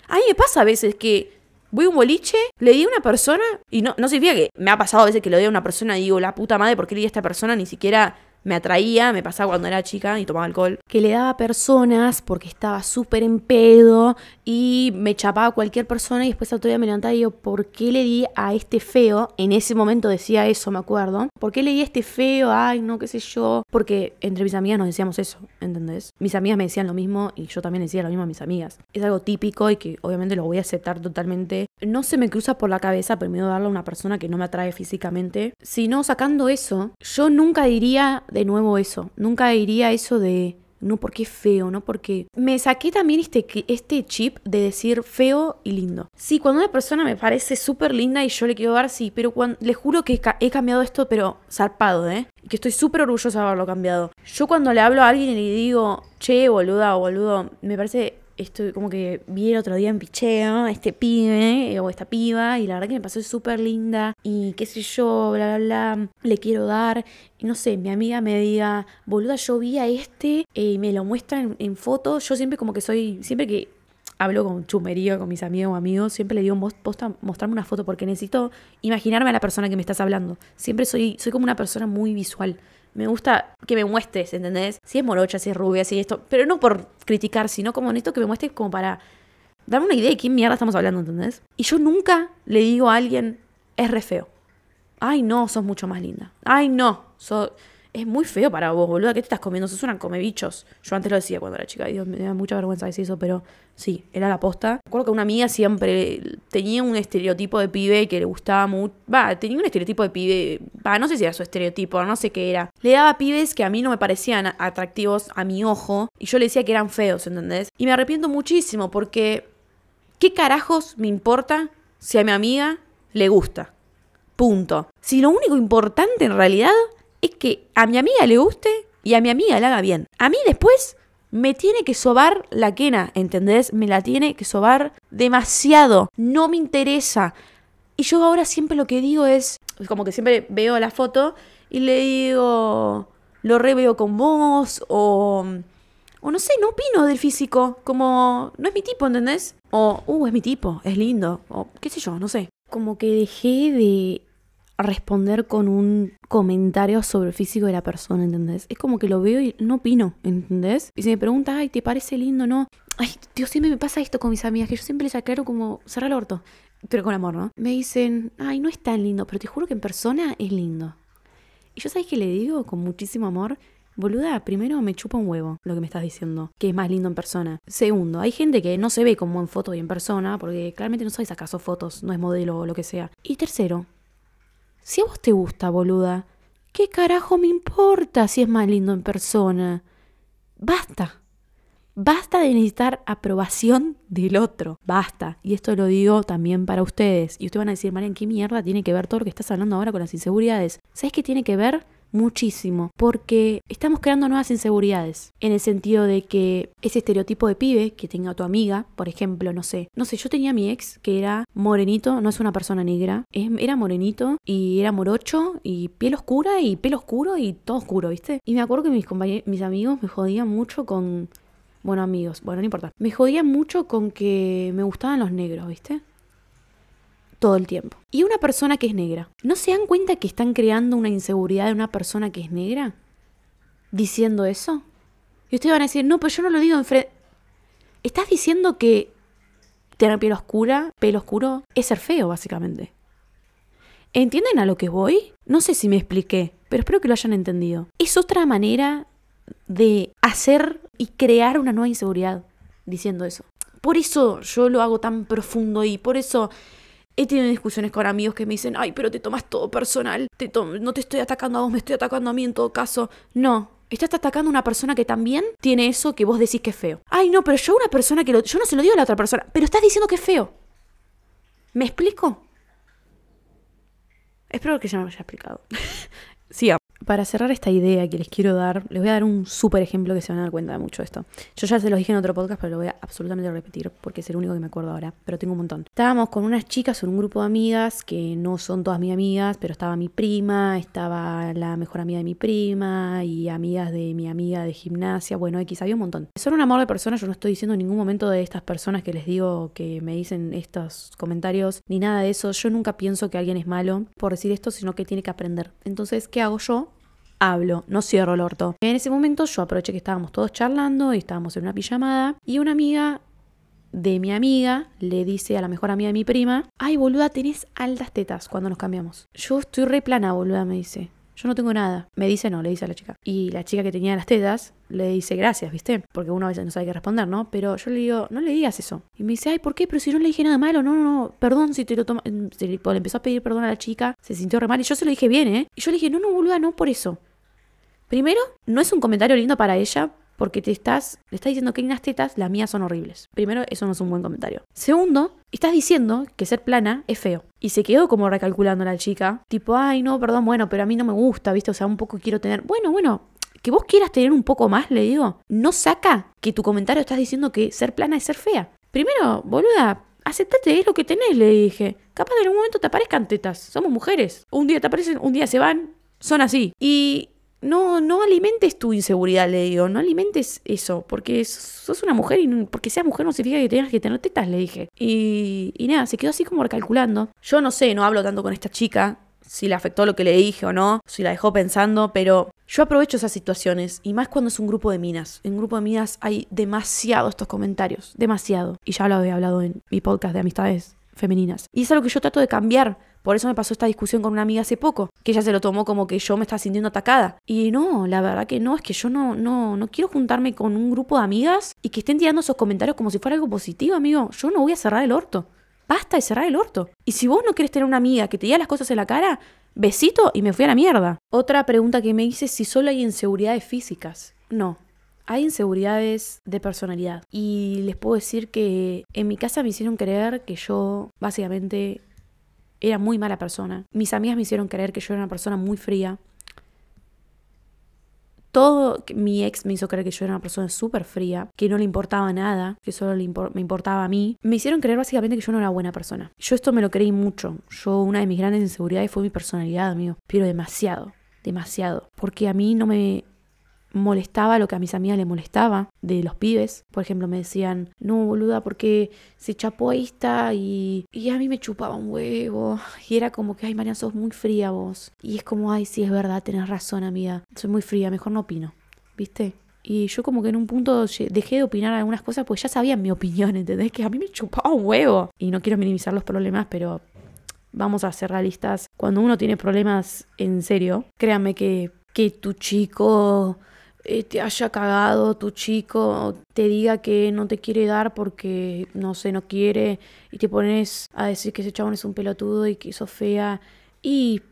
A mí me pasa a veces que voy a un boliche, le di a una persona, y no, no significa que me ha pasado a veces que le doy a una persona y digo, la puta madre, ¿por qué le di a esta persona? Ni siquiera me atraía, me pasaba cuando era chica y tomaba alcohol, que le daba personas porque estaba súper en pedo y me chapaba a cualquier persona y después otro día me levantaba y digo, ¿por qué le di a este feo? En ese momento decía eso, me acuerdo. ¿Por qué le di a este feo? Ay, no, qué sé yo. Porque entre mis amigas nos decíamos eso, ¿entendés? Mis amigas me decían lo mismo y yo también decía lo mismo a mis amigas. Es algo típico y que obviamente lo voy a aceptar totalmente. No se me cruza por la cabeza primero darle a una persona que no me atrae físicamente. Sino sacando eso, yo nunca diría de nuevo eso. Nunca diría eso de no porque es feo, no porque... Me saqué también este, este chip de decir feo y lindo. Sí, cuando una persona me parece súper linda y yo le quiero dar, sí, pero cuando, le juro que he cambiado esto, pero zarpado, ¿eh? Que estoy súper orgullosa de haberlo cambiado. Yo cuando le hablo a alguien y le digo, che, boluda o boludo, me parece esto como que vi el otro día en picheo, este pibe eh, o esta piba, y la verdad que me pasó súper linda, y qué sé yo, bla, bla, bla, le quiero dar, y no sé, mi amiga me diga, boluda, yo vi a este, eh, y me lo muestran en, fotos, yo siempre como que soy, siempre que hablo con chumería con mis amigos o amigos, siempre le digo, posta, mostrarme una foto porque necesito imaginarme a la persona que me estás hablando. Siempre soy, soy como una persona muy visual me gusta que me muestres, ¿entendés? Si es morocha, si es rubia, si esto. Pero no por criticar, sino como esto que me muestres como para darme una idea de quién mierda estamos hablando, ¿entendés? Y yo nunca le digo a alguien, es re feo. Ay, no, sos mucho más linda. Ay, no, sos es muy feo para vos, boluda. ¿Qué te estás comiendo? Sos una come bichos. Yo antes lo decía cuando era chica. Dios, me da mucha vergüenza decir eso, pero sí, era la posta. Me acuerdo que una amiga siempre tenía un estereotipo de pibe que le gustaba mucho. Va, tenía un estereotipo de pibe. Va, no sé si era su estereotipo, no sé qué era. Le daba pibes que a mí no me parecían atractivos a mi ojo. Y yo le decía que eran feos, ¿entendés? Y me arrepiento muchísimo porque. ¿Qué carajos me importa si a mi amiga le gusta? Punto. Si lo único importante en realidad es que a mi amiga le guste y a mi amiga le haga bien. A mí después me tiene que sobar la quena, ¿entendés? Me la tiene que sobar demasiado. No me interesa. Y yo ahora siempre lo que digo es, como que siempre veo la foto y le digo, lo reveo con vos o... O no sé, no opino del físico, como no es mi tipo, ¿entendés? O, uh, es mi tipo, es lindo, o qué sé yo, no sé. Como que dejé de responder con un comentario sobre el físico de la persona, ¿entendés? Es como que lo veo y no opino, ¿entendés? Y si me pregunta, ay, ¿te parece lindo? No. Ay, Dios, siempre me pasa esto con mis amigas, que yo siempre les aclaro como cerrar el orto. Pero con amor, ¿no? Me dicen, ay, no es tan lindo, pero te juro que en persona es lindo. Y yo, ¿sabes qué le digo? Con muchísimo amor. Boluda, primero me chupa un huevo lo que me estás diciendo, que es más lindo en persona. Segundo, hay gente que no se ve como en foto y en persona, porque claramente no sabes acaso fotos, no es modelo o lo que sea. Y tercero, si a vos te gusta, boluda, ¿qué carajo me importa si es más lindo en persona? Basta. Basta de necesitar aprobación del otro. Basta. Y esto lo digo también para ustedes. Y ustedes van a decir, Marian, ¿qué mierda tiene que ver todo lo que estás hablando ahora con las inseguridades? ¿Sabes qué tiene que ver? Muchísimo, porque estamos creando nuevas inseguridades, en el sentido de que ese estereotipo de pibe que tenga tu amiga, por ejemplo, no sé, no sé, yo tenía a mi ex que era morenito, no es una persona negra, era morenito y era morocho y piel oscura y pelo oscuro y todo oscuro, ¿viste? Y me acuerdo que mis mis amigos me jodían mucho con bueno, amigos, bueno, no importa. Me jodían mucho con que me gustaban los negros, ¿viste? Todo el tiempo. Y una persona que es negra, ¿no se dan cuenta que están creando una inseguridad de una persona que es negra? Diciendo eso. Y ustedes van a decir, no, pero yo no lo digo enfrente. Estás diciendo que tener piel oscura, pelo oscuro, es ser feo, básicamente. ¿Entienden a lo que voy? No sé si me expliqué, pero espero que lo hayan entendido. Es otra manera de hacer y crear una nueva inseguridad diciendo eso. Por eso yo lo hago tan profundo y por eso He tenido discusiones con amigos que me dicen, ay, pero te tomas todo personal, no te estoy atacando a vos, me estoy atacando a mí en todo caso. No, estás atacando a una persona que también tiene eso que vos decís que es feo. Ay, no, pero yo una persona que lo, yo no se lo digo a la otra persona, pero estás diciendo que es feo. ¿Me explico? Espero que ya me haya explicado. sí, para cerrar esta idea que les quiero dar, les voy a dar un súper ejemplo que se van a dar cuenta de mucho esto. Yo ya se los dije en otro podcast, pero lo voy a absolutamente repetir porque es el único que me acuerdo ahora, pero tengo un montón. Estábamos con unas chicas, en un grupo de amigas que no son todas mis amigas, pero estaba mi prima, estaba la mejor amiga de mi prima y amigas de mi amiga de gimnasia, bueno, X, había un montón. Son un amor de personas, yo no estoy diciendo en ningún momento de estas personas que les digo que me dicen estos comentarios, ni nada de eso. Yo nunca pienso que alguien es malo por decir esto, sino que tiene que aprender. Entonces, ¿qué hago yo? hablo, no cierro el orto. En ese momento yo aproveché que estábamos todos charlando y estábamos en una pijamada y una amiga de mi amiga le dice a la mejor amiga de mi prima, ay boluda, tenés altas tetas cuando nos cambiamos. Yo estoy re plana, boluda, me dice. Yo no tengo nada. Me dice no, le dice a la chica. Y la chica que tenía las tetas le dice gracias, ¿viste? Porque uno a veces no sabe qué responder, ¿no? Pero yo le digo, no le digas eso. Y me dice, ay, ¿por qué? Pero si no le dije nada malo, no, no, no, perdón si te lo tomas. Le empezó a pedir perdón a la chica, se sintió re mal y yo se lo dije bien, ¿eh? Y yo le dije, no, no, boluda, no por eso. Primero, no es un comentario lindo para ella porque te estás, le estás diciendo que hay unas tetas, las mías son horribles. Primero, eso no es un buen comentario. Segundo, estás diciendo que ser plana es feo. Y se quedó como recalculando la chica, tipo, ay, no, perdón, bueno, pero a mí no me gusta, ¿viste? O sea, un poco quiero tener. Bueno, bueno, que vos quieras tener un poco más, le digo, no saca que tu comentario estás diciendo que ser plana es ser fea. Primero, boluda, aceptate es lo que tenés, le dije. Capaz en algún momento te aparezcan tetas. Somos mujeres. Un día te aparecen, un día se van. Son así. Y no, no alimentes tu inseguridad, le digo, no alimentes eso, porque sos una mujer y porque seas mujer no significa que tengas que tener tetas, le dije. Y, nada, se quedó así como recalculando. Yo no sé, no hablo tanto con esta chica, si le afectó lo que le dije o no, si la dejó pensando, pero yo aprovecho esas situaciones y más cuando es un grupo de minas. En un grupo de minas hay demasiado estos comentarios, demasiado. Y ya lo había hablado en mi podcast de amistades femeninas. Y es algo que yo trato de cambiar. Por eso me pasó esta discusión con una amiga hace poco, que ella se lo tomó como que yo me estaba sintiendo atacada. Y no, la verdad que no, es que yo no, no, no quiero juntarme con un grupo de amigas y que estén tirando esos comentarios como si fuera algo positivo, amigo. Yo no voy a cerrar el orto. Basta de cerrar el orto. Y si vos no quieres tener una amiga que te diga las cosas en la cara, besito y me fui a la mierda. Otra pregunta que me hice es si solo hay inseguridades físicas. No, hay inseguridades de personalidad y les puedo decir que en mi casa me hicieron creer que yo básicamente era muy mala persona. Mis amigas me hicieron creer que yo era una persona muy fría. Todo mi ex me hizo creer que yo era una persona súper fría, que no le importaba nada, que solo me importaba a mí. Me hicieron creer básicamente que yo no era buena persona. Yo esto me lo creí mucho. Yo una de mis grandes inseguridades fue mi personalidad, amigo. Pero demasiado, demasiado. Porque a mí no me, molestaba lo que a mis amigas le molestaba de los pibes. Por ejemplo, me decían, no, boluda, porque se chapó esta y, y a mí me chupaba un huevo. Y era como que, ay, María, sos muy fría vos. Y es como, ay, sí, es verdad, tenés razón, amiga. Soy muy fría, mejor no opino. ¿Viste? Y yo como que en un punto dejé de opinar algunas cosas porque ya sabían mi opinión, ¿entendés? Que a mí me chupaba un huevo. Y no quiero minimizar los problemas, pero vamos a ser realistas. Cuando uno tiene problemas en serio, créanme que, que tu chico eh, te haya cagado tu chico, te diga que no te quiere dar porque no sé, no quiere, y te pones a decir que ese chabón es un pelotudo y que sos fea. Y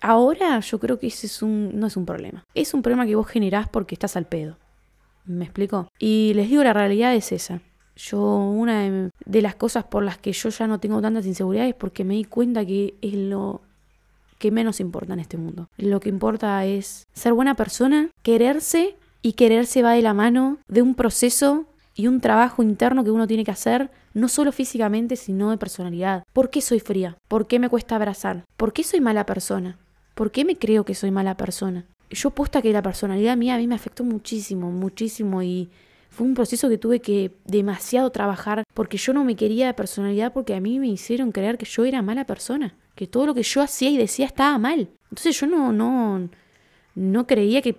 ahora yo creo que ese es un, no es un problema. Es un problema que vos generás porque estás al pedo. ¿Me explico? Y les digo, la realidad es esa. Yo, una de, de las cosas por las que yo ya no tengo tantas inseguridades es porque me di cuenta que es lo que menos importa en este mundo. Lo que importa es ser buena persona, quererse y quererse va de la mano de un proceso y un trabajo interno que uno tiene que hacer, no solo físicamente, sino de personalidad. ¿Por qué soy fría? ¿Por qué me cuesta abrazar? ¿Por qué soy mala persona? ¿Por qué me creo que soy mala persona? Yo puesta que la personalidad mía a mí me afectó muchísimo, muchísimo y fue un proceso que tuve que demasiado trabajar porque yo no me quería de personalidad porque a mí me hicieron creer que yo era mala persona, que todo lo que yo hacía y decía estaba mal. Entonces yo no, no, no creía que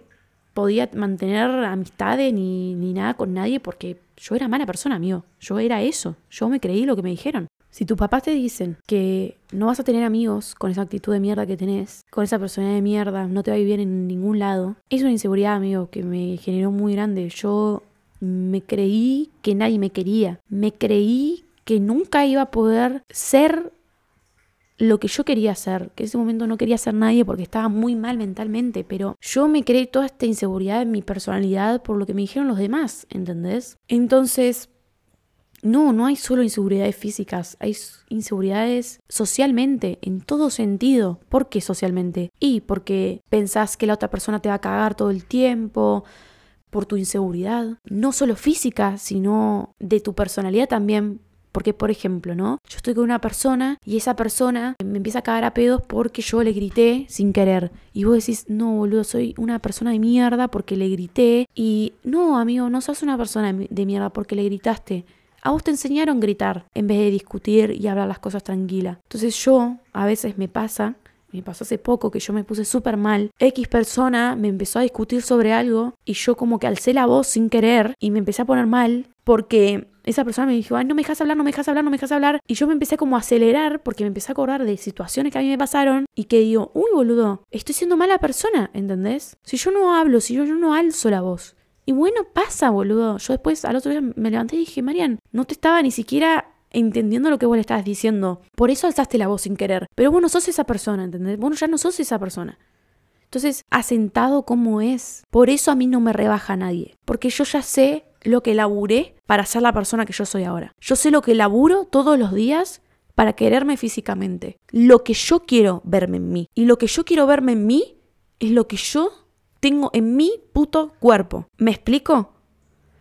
podía mantener amistades ni, ni nada con nadie porque yo era mala persona, amigo. Yo era eso. Yo me creí lo que me dijeron. Si tus papás te dicen que no vas a tener amigos con esa actitud de mierda que tenés, con esa personalidad de mierda, no te va a ir bien en ningún lado, es una inseguridad, amigo, que me generó muy grande. Yo me creí que nadie me quería. Me creí que nunca iba a poder ser lo que yo quería hacer, que en ese momento no quería ser nadie porque estaba muy mal mentalmente, pero yo me creé toda esta inseguridad en mi personalidad por lo que me dijeron los demás, ¿entendés? Entonces, no, no hay solo inseguridades físicas, hay inseguridades socialmente, en todo sentido. ¿Por qué socialmente? Y porque pensás que la otra persona te va a cagar todo el tiempo, por tu inseguridad, no solo física, sino de tu personalidad también, porque, por ejemplo, ¿no? Yo estoy con una persona y esa persona me empieza a cagar a pedos porque yo le grité sin querer. Y vos decís, no, boludo, soy una persona de mierda porque le grité. Y no, amigo, no sos una persona de mierda porque le gritaste. A vos te enseñaron a gritar en vez de discutir y hablar las cosas tranquilas. Entonces yo, a veces me pasa me pasó hace poco que yo me puse súper mal. X persona me empezó a discutir sobre algo y yo como que alcé la voz sin querer y me empecé a poner mal porque esa persona me dijo, ay, no me dejas hablar, no me dejas hablar, no me dejas hablar. Y yo me empecé como a acelerar porque me empecé a acordar de situaciones que a mí me pasaron y que digo, uy, boludo, estoy siendo mala persona, ¿entendés? Si yo no hablo, si yo, no alzo la voz. Y bueno, pasa, boludo. Yo después al otro día me levanté y dije, Marian, no te estaba ni siquiera entendiendo lo que vos le estabas diciendo. Por eso alzaste la voz sin querer. Pero vos no sos esa persona, ¿entendés? Vos ya no sos esa persona. Entonces, asentado como es. Por eso a mí no me rebaja nadie. Porque yo ya sé lo que laburé para ser la persona que yo soy ahora. Yo sé lo que laburo todos los días para quererme físicamente. Lo que yo quiero verme en mí. Y lo que yo quiero verme en mí es lo que yo tengo en mi puto cuerpo. ¿Me explico?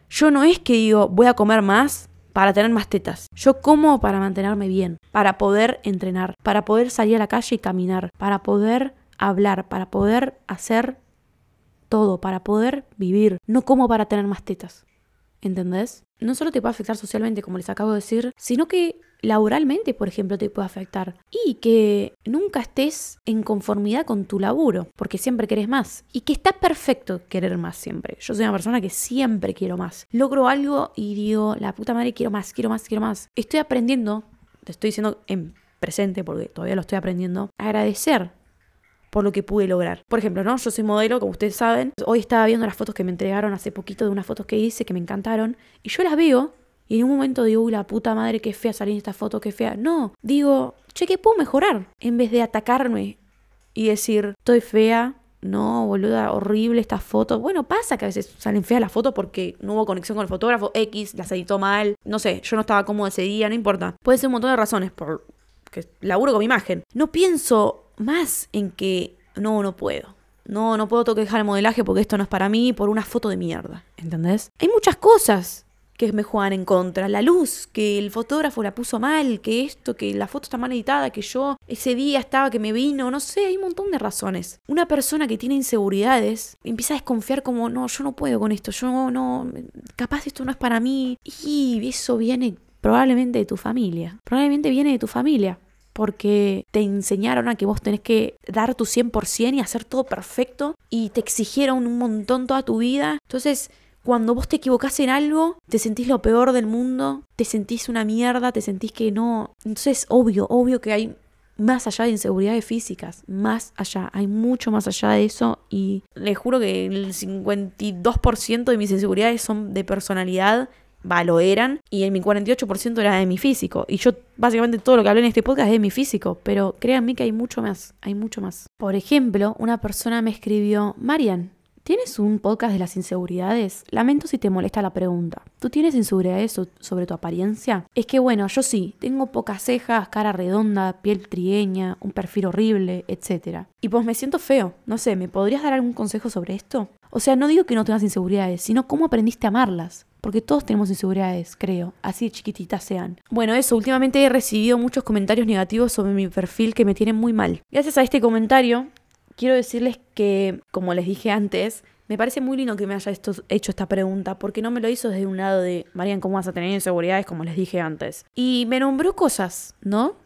Yo no es que digo, voy a comer más para tener más tetas. Yo como para mantenerme bien, para poder entrenar, para poder salir a la calle y caminar, para poder hablar, para poder hacer todo, para poder vivir. No como para tener más tetas. ¿Entendés? No solo te puede afectar socialmente, como les acabo de decir, sino que laboralmente, por ejemplo, te puede afectar. Y que nunca estés en conformidad con tu laburo, porque siempre querés más. Y que está perfecto querer más siempre. Yo soy una persona que siempre quiero más. Logro algo y digo, la puta madre, quiero más, quiero más, quiero más. Estoy aprendiendo, te estoy diciendo en presente porque todavía lo estoy aprendiendo, agradecer por lo que pude lograr. Por ejemplo, ¿no? Yo soy modelo, como ustedes saben. Hoy estaba viendo las fotos que me entregaron hace poquito de unas fotos que hice que me encantaron. Y yo las veo y en un momento digo, uy, la puta madre, qué fea salir en esta foto, qué fea. No, digo, che, ¿qué puedo mejorar? En vez de atacarme y decir, estoy fea, no, boluda, horrible esta foto. Bueno, pasa que a veces salen feas las fotos porque no hubo conexión con el fotógrafo X, las editó mal, no sé, yo no estaba cómodo ese día, no importa. Puede ser un montón de razones por que laburo con mi imagen. No pienso más en que no, no puedo. No, no puedo dejar el modelaje porque esto no es para mí por una foto de mierda. ¿Entendés? Hay muchas cosas que me juegan en contra. La luz, que el fotógrafo la puso mal, que esto, que la foto está mal editada, que yo ese día estaba que me vino, no sé, hay un montón de razones. Una persona que tiene inseguridades empieza a desconfiar como, no, yo no puedo con esto, yo no, capaz esto no es para mí. Y eso viene probablemente de tu familia. Probablemente viene de tu familia porque te enseñaron a que vos tenés que dar tu 100% y hacer todo perfecto y te exigieron un montón toda tu vida. Entonces, cuando vos te equivocás en algo, te sentís lo peor del mundo, te sentís una mierda, te sentís que no. Entonces, obvio, obvio que hay más allá de inseguridades físicas, más allá, hay mucho más allá de eso y les juro que el 52% de mis inseguridades son de personalidad lo eran, y en mi 48% era de mi físico. Y yo, básicamente, todo lo que hablé en este podcast es de mi físico, pero créanme que hay mucho más, hay mucho más. Por ejemplo, una persona me escribió, Marian, ¿Tienes un podcast de las inseguridades? Lamento si te molesta la pregunta. ¿Tú tienes inseguridades sobre tu apariencia? Es que bueno, yo sí, tengo pocas cejas, cara redonda, piel trigueña, un perfil horrible, etc. Y pues me siento feo. No sé, ¿me podrías dar algún consejo sobre esto? O sea, no digo que no tengas inseguridades, sino cómo aprendiste a amarlas. Porque todos tenemos inseguridades, creo, así de chiquititas sean. Bueno, eso, últimamente he recibido muchos comentarios negativos sobre mi perfil que me tienen muy mal. Gracias a este comentario, quiero decirles que, como les dije antes, me parece muy lindo que me haya hecho esta pregunta, porque no me lo hizo desde un lado de, Marian, ¿cómo vas a tener inseguridades? Como les dije antes. Y me nombró cosas, ¿no?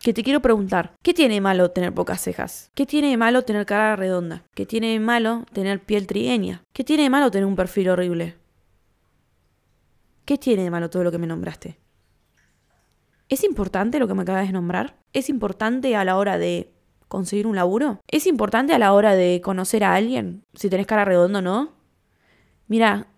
Que te quiero preguntar, ¿qué tiene de malo tener pocas cejas? ¿Qué tiene de malo tener cara redonda? ¿Qué tiene de malo tener piel trigueña? ¿Qué tiene de malo tener un perfil horrible? ¿Qué tiene de malo todo lo que me nombraste? ¿Es importante lo que me acabas de nombrar? ¿Es importante a la hora de conseguir un laburo? ¿Es importante a la hora de conocer a alguien? Si tenés cara redonda o no. Mira,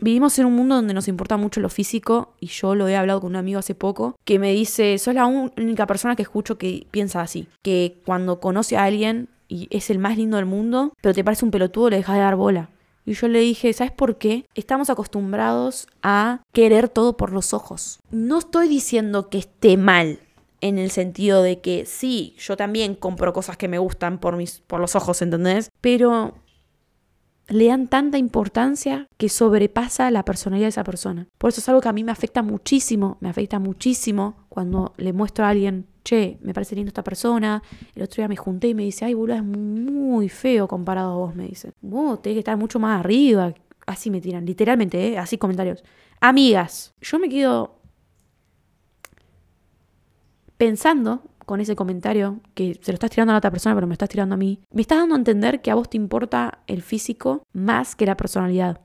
vivimos en un mundo donde nos importa mucho lo físico y yo lo he hablado con un amigo hace poco que me dice, sos la única persona que escucho que piensa así, que cuando conoce a alguien y es el más lindo del mundo, pero te parece un pelotudo, le dejas de dar bola. Y yo le dije, ¿sabes por qué? Estamos acostumbrados a querer todo por los ojos. No estoy diciendo que esté mal en el sentido de que sí, yo también compro cosas que me gustan por, mis, por los ojos, ¿entendés? Pero le dan tanta importancia que sobrepasa la personalidad de esa persona. Por eso es algo que a mí me afecta muchísimo, me afecta muchísimo cuando le muestro a alguien, che, me parece lindo esta persona. El otro día me junté y me dice, ay, boludo, es muy feo comparado a vos, me dice. Vos tenés que estar mucho más arriba. Así me tiran, literalmente, ¿eh? así comentarios. Amigas, yo me quedo pensando con ese comentario que se lo estás tirando a la otra persona, pero me estás tirando a mí, me estás dando a entender que a vos te importa el físico más que la personalidad.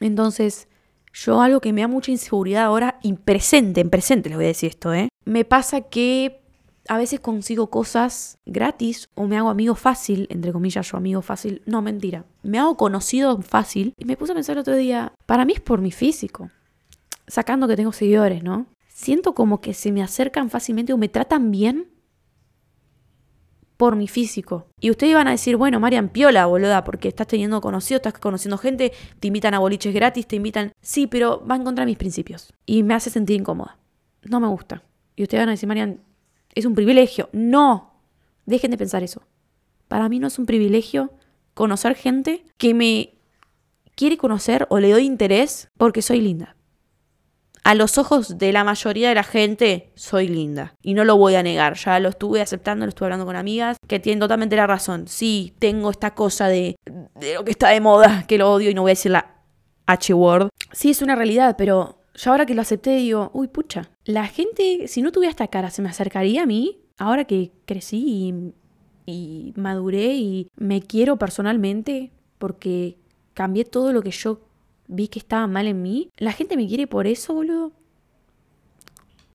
Entonces, yo algo que me da mucha inseguridad ahora, y presente, en presente les voy a decir esto, ¿eh? Me pasa que a veces consigo cosas gratis o me hago amigo fácil, entre comillas yo amigo fácil, no mentira, me hago conocido fácil y me puse a pensar el otro día, para mí es por mi físico, sacando que tengo seguidores, ¿no? siento como que se me acercan fácilmente o me tratan bien por mi físico. Y ustedes iban a decir, bueno, Marian, piola, boluda, porque estás teniendo conocido, estás conociendo gente, te invitan a boliches gratis, te invitan... Sí, pero va en contra mis principios. Y me hace sentir incómoda. No me gusta. Y ustedes van a decir, Marian, es un privilegio. No, dejen de pensar eso. Para mí no es un privilegio conocer gente que me quiere conocer o le doy interés porque soy linda a los ojos de la mayoría de la gente soy linda. Y no lo voy a negar, ya lo estuve aceptando, lo estuve hablando con amigas que tienen totalmente la razón. Sí, tengo esta cosa de, de lo que está de moda, que lo odio y no voy a decir la H-word. Sí, es una realidad, pero ya ahora que lo acepté digo, uy, pucha, la gente, si no tuviera esta cara, ¿se me acercaría a mí? Ahora que crecí y, y maduré y me quiero personalmente porque cambié todo lo que yo vi que estaba mal en mí. ¿La gente me quiere por eso, boludo?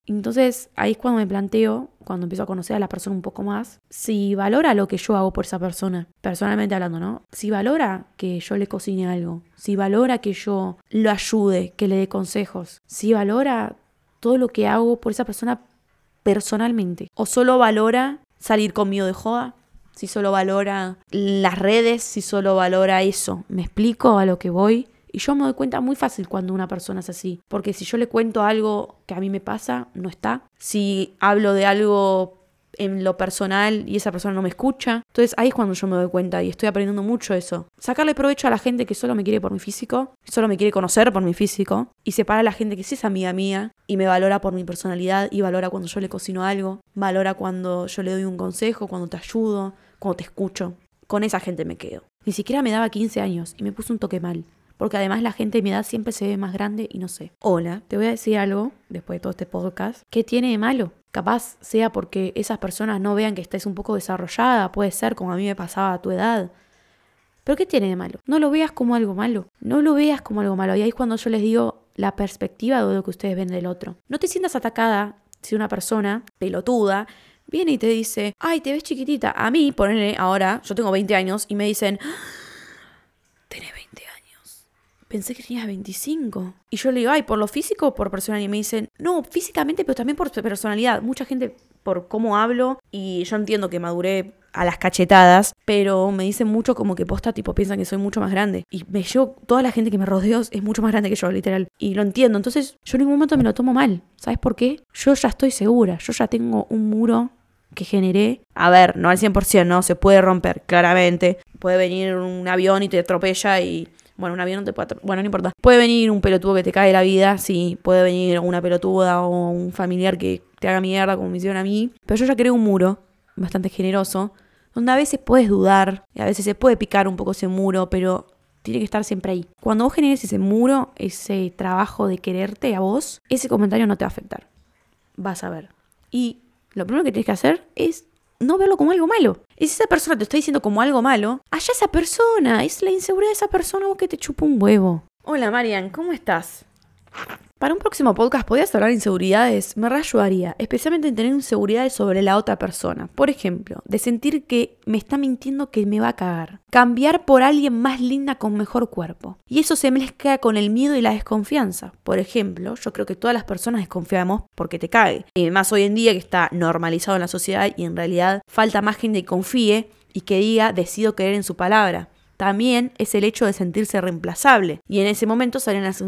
Entonces ahí es cuando me planteo, cuando empiezo a conocer a la persona un poco más, si valora lo que yo hago por esa persona, personalmente hablando, ¿no? Si valora que yo le cocine algo, si valora que yo lo ayude, que le dé consejos, si valora todo lo que hago por esa persona personalmente, o solo valora salir conmigo de joda, si solo valora las redes, si solo valora eso. ¿Me explico a lo que voy? Y yo me doy cuenta muy fácil cuando una persona es así, porque si yo le cuento algo que a mí me pasa, no está. Si hablo de algo en lo personal y esa persona no me escucha. Entonces ahí es cuando yo me doy cuenta y estoy aprendiendo mucho eso. Sacarle provecho a la gente que solo me quiere por mi físico, solo me quiere conocer por mi físico, y separa a la gente que sí es amiga mía y me valora por mi personalidad y valora cuando yo le cocino algo, valora cuando yo le doy un consejo, cuando te ayudo, cuando te escucho. Con esa gente me quedo. Ni siquiera me daba 15 años y me puso un toque mal porque además la gente de mi edad siempre se ve más grande y no sé. Hola, te voy a decir algo, después de todo este podcast, ¿qué tiene de malo? Capaz sea porque esas personas no vean que estés un poco desarrollada, puede ser como a mí me pasaba a tu edad. Pero ¿qué tiene de malo? No lo veas como algo malo, no lo veas como algo malo. Y ahí es cuando yo les digo la perspectiva de lo que ustedes ven del otro. No te sientas atacada si una persona pelotuda viene y te dice, ay, te ves chiquitita. A mí, ponele ahora, yo tengo 20 años y me dicen, tenés 20 pensé que tenías 25. Y yo le digo, ay, ¿por lo físico o por personalidad? Y me dicen, no, físicamente, pero también por personalidad. Mucha gente por cómo hablo y yo entiendo que maduré a las cachetadas, pero me dicen mucho como que posta, tipo, piensan que soy mucho más grande. Y me, yo, toda la gente que me rodeo es mucho más grande que yo, literal. Y lo entiendo. Entonces, yo en ningún momento me lo tomo mal. ¿Sabes por qué? Yo ya estoy segura. Yo ya tengo un muro que generé. A ver, no al 100%, ¿no? Se puede romper, claramente. Puede venir un avión y te atropella y bueno, un avión no te puede Bueno, no importa. Puede venir un pelotudo que te cae la vida, sí. Puede venir una pelotuda o un familiar que te haga mierda como me hicieron a mí. Pero yo ya creé un muro bastante generoso, donde a veces puedes dudar, a veces se puede picar un poco ese muro, pero tiene que estar siempre ahí. Cuando vos generes ese muro, ese trabajo de quererte a vos, ese comentario no te va a afectar. Vas a ver. Y lo primero que tienes que hacer es no verlo como algo malo. Y si esa persona te está diciendo como algo malo, allá esa persona, es la inseguridad de esa persona o que te chupa un huevo. Hola Marian, ¿cómo estás? Para un próximo podcast, ¿podías hablar de inseguridades? Me reayudaría, especialmente en tener inseguridades sobre la otra persona. Por ejemplo, de sentir que me está mintiendo que me va a cagar. Cambiar por alguien más linda con mejor cuerpo. Y eso se mezcla con el miedo y la desconfianza. Por ejemplo, yo creo que todas las personas desconfiamos porque te cae. Y más hoy en día que está normalizado en la sociedad y en realidad falta más gente que confíe y que diga decido creer en su palabra también es el hecho de sentirse reemplazable. Y en ese momento salen las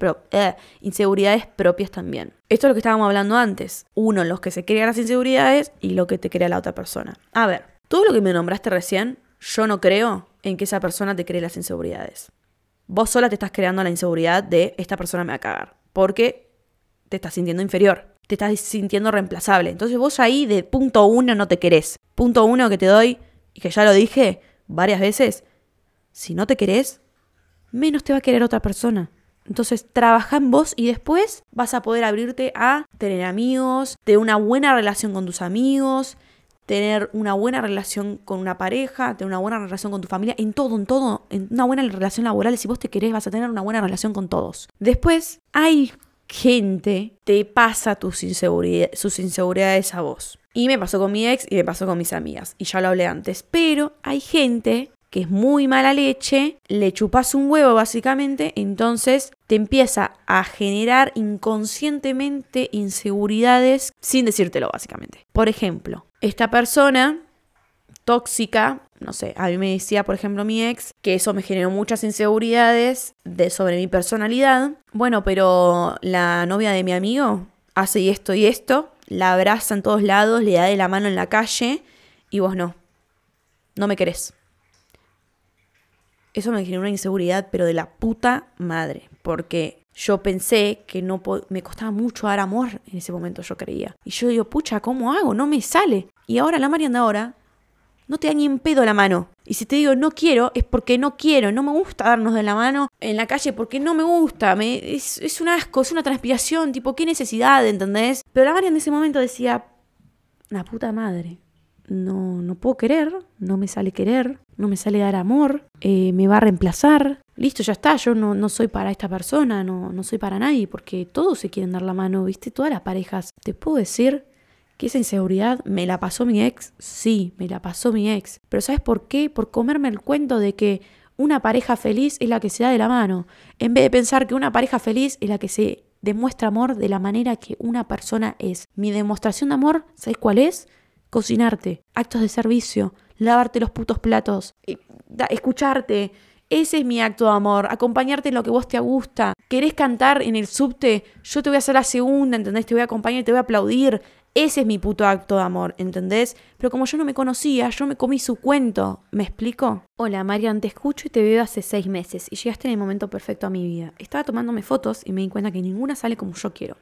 inseguridades, eh, inseguridades propias también. Esto es lo que estábamos hablando antes. Uno, los que se crean las inseguridades y lo que te crea la otra persona. A ver, todo lo que me nombraste recién, yo no creo en que esa persona te cree las inseguridades. Vos sola te estás creando la inseguridad de esta persona me va a cagar. Porque te estás sintiendo inferior. Te estás sintiendo reemplazable. Entonces vos ahí de punto uno no te querés. Punto uno que te doy, y que ya lo dije, varias veces, si no te querés, menos te va a querer otra persona. Entonces, trabaja en vos y después vas a poder abrirte a tener amigos, tener una buena relación con tus amigos, tener una buena relación con una pareja, tener una buena relación con tu familia, en todo, en todo, en una buena relación laboral. Si vos te querés, vas a tener una buena relación con todos. Después, hay gente te pasa tus sus inseguridades a vos. Y me pasó con mi ex y me pasó con mis amigas. Y ya lo hablé antes. Pero hay gente que es muy mala leche, le chupas un huevo básicamente, entonces te empieza a generar inconscientemente inseguridades sin decírtelo básicamente. Por ejemplo, esta persona tóxica, no sé, a mí me decía, por ejemplo, mi ex, que eso me generó muchas inseguridades de, sobre mi personalidad. Bueno, pero la novia de mi amigo hace esto y esto, la abraza en todos lados, le da de la mano en la calle y vos no. No me querés. Eso me generó una inseguridad, pero de la puta madre, porque yo pensé que no me costaba mucho dar amor en ese momento, yo creía. Y yo digo, pucha, ¿cómo hago? No me sale. Y ahora la Mariana ahora no te da ni en pedo la mano. Y si te digo no quiero, es porque no quiero, no me gusta darnos de la mano en la calle porque no me gusta, es, es un asco, es una transpiración, tipo, qué necesidad, ¿entendés? Pero la María en ese momento decía, la puta madre, no, no puedo querer, no me sale querer, no me sale dar amor, eh, me va a reemplazar, listo, ya está, yo no, no soy para esta persona, no, no soy para nadie, porque todos se quieren dar la mano, ¿viste? Todas las parejas, te puedo decir ¿Que esa inseguridad me la pasó mi ex? Sí, me la pasó mi ex. Pero ¿sabes por qué? Por comerme el cuento de que una pareja feliz es la que se da de la mano, en vez de pensar que una pareja feliz es la que se demuestra amor de la manera que una persona es. Mi demostración de amor, ¿sabes cuál es? Cocinarte, actos de servicio, lavarte los putos platos, eh, escucharte. Ese es mi acto de amor, acompañarte en lo que vos te gusta. ¿Querés cantar en el subte? Yo te voy a hacer la segunda, ¿entendés? Te voy a acompañar y te voy a aplaudir. Ese es mi puto acto de amor, ¿entendés? Pero como yo no me conocía, yo me comí su cuento. ¿Me explico? Hola, Marian, te escucho y te veo hace seis meses y llegaste en el momento perfecto a mi vida. Estaba tomándome fotos y me di cuenta que ninguna sale como yo quiero.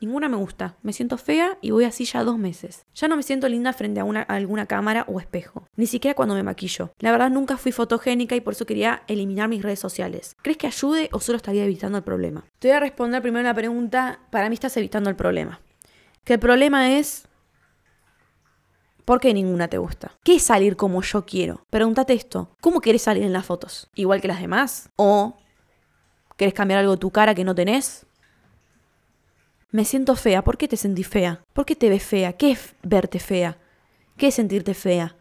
Ninguna me gusta. Me siento fea y voy así ya dos meses. Ya no me siento linda frente a, una, a, alguna cámara o espejo. Ni siquiera cuando me maquillo. La verdad nunca fui fotogénica y por eso quería eliminar mis redes sociales. ¿Crees que ayude o solo estaría evitando el problema? Te voy a responder primero una pregunta. Para mí estás evitando el problema. Que el problema es, ¿por qué ninguna te gusta? ¿Qué es salir como yo quiero? Pregúntate esto, ¿cómo querés salir en las fotos? ¿Igual que las demás? ¿O querés cambiar algo de tu cara que no tenés? Me siento fea. ¿Por qué te sentís fea? ¿Por qué te ves fea? ¿Qué es verte fea? ¿Qué es sentirte fea?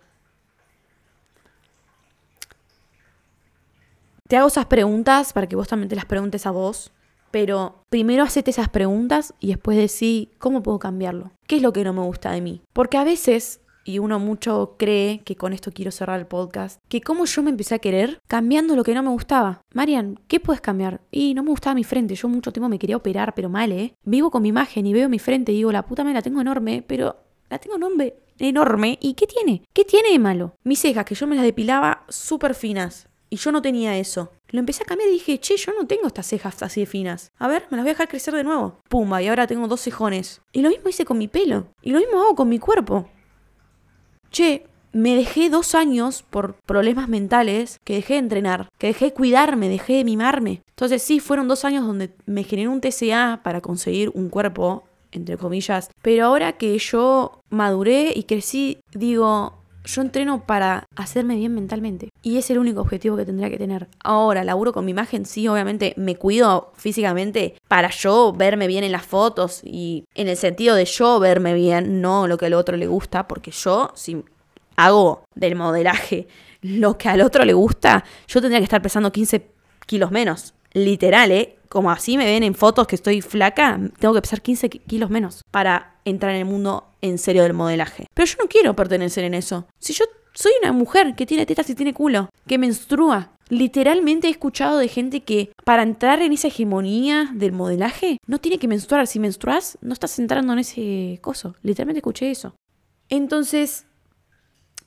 Te hago esas preguntas para que vos también te las preguntes a vos. Pero primero hacete esas preguntas y después decí, ¿cómo puedo cambiarlo? ¿Qué es lo que no me gusta de mí? Porque a veces y uno mucho cree que con esto quiero cerrar el podcast, que como yo me empecé a querer cambiando lo que no me gustaba. Marian, ¿qué puedes cambiar? Y no me gustaba mi frente, yo mucho tiempo me quería operar, pero mal, ¿eh? Vivo con mi imagen y veo mi frente y digo, la puta me la tengo enorme, pero la tengo enorme, enorme. ¿Y qué tiene? ¿Qué tiene de malo? Mis cejas, que yo me las depilaba súper finas. Y yo no tenía eso. Lo empecé a cambiar y dije, che, yo no tengo estas cejas así de finas. A ver, me las voy a dejar crecer de nuevo. Pumba, y ahora tengo dos cejones. Y lo mismo hice con mi pelo. Y lo mismo hago con mi cuerpo che, me dejé dos años por problemas mentales que dejé de entrenar, que dejé de cuidarme, dejé de mimarme. Entonces sí, fueron dos años donde me generé un TCA para conseguir un cuerpo, entre comillas. Pero ahora que yo maduré y crecí, digo, yo entreno para hacerme bien mentalmente. Y es el único objetivo que tendría que tener. Ahora, laburo con mi imagen, sí, obviamente me cuido físicamente para yo verme bien en las fotos y en el sentido de yo verme bien, no lo que al otro le gusta, porque yo, si hago del modelaje lo que al otro le gusta, yo tendría que estar pesando 15 kilos menos. Literal, ¿eh? Como así me ven en fotos que estoy flaca, tengo que pesar 15 kilos menos para entrar en el mundo en serio del modelaje. Pero yo no quiero pertenecer en eso. Si yo soy una mujer que tiene tetas y tiene culo, que menstrua. Literalmente he escuchado de gente que para entrar en esa hegemonía del modelaje no tiene que menstruar. Si menstruas, no estás entrando en ese coso. Literalmente escuché eso. Entonces,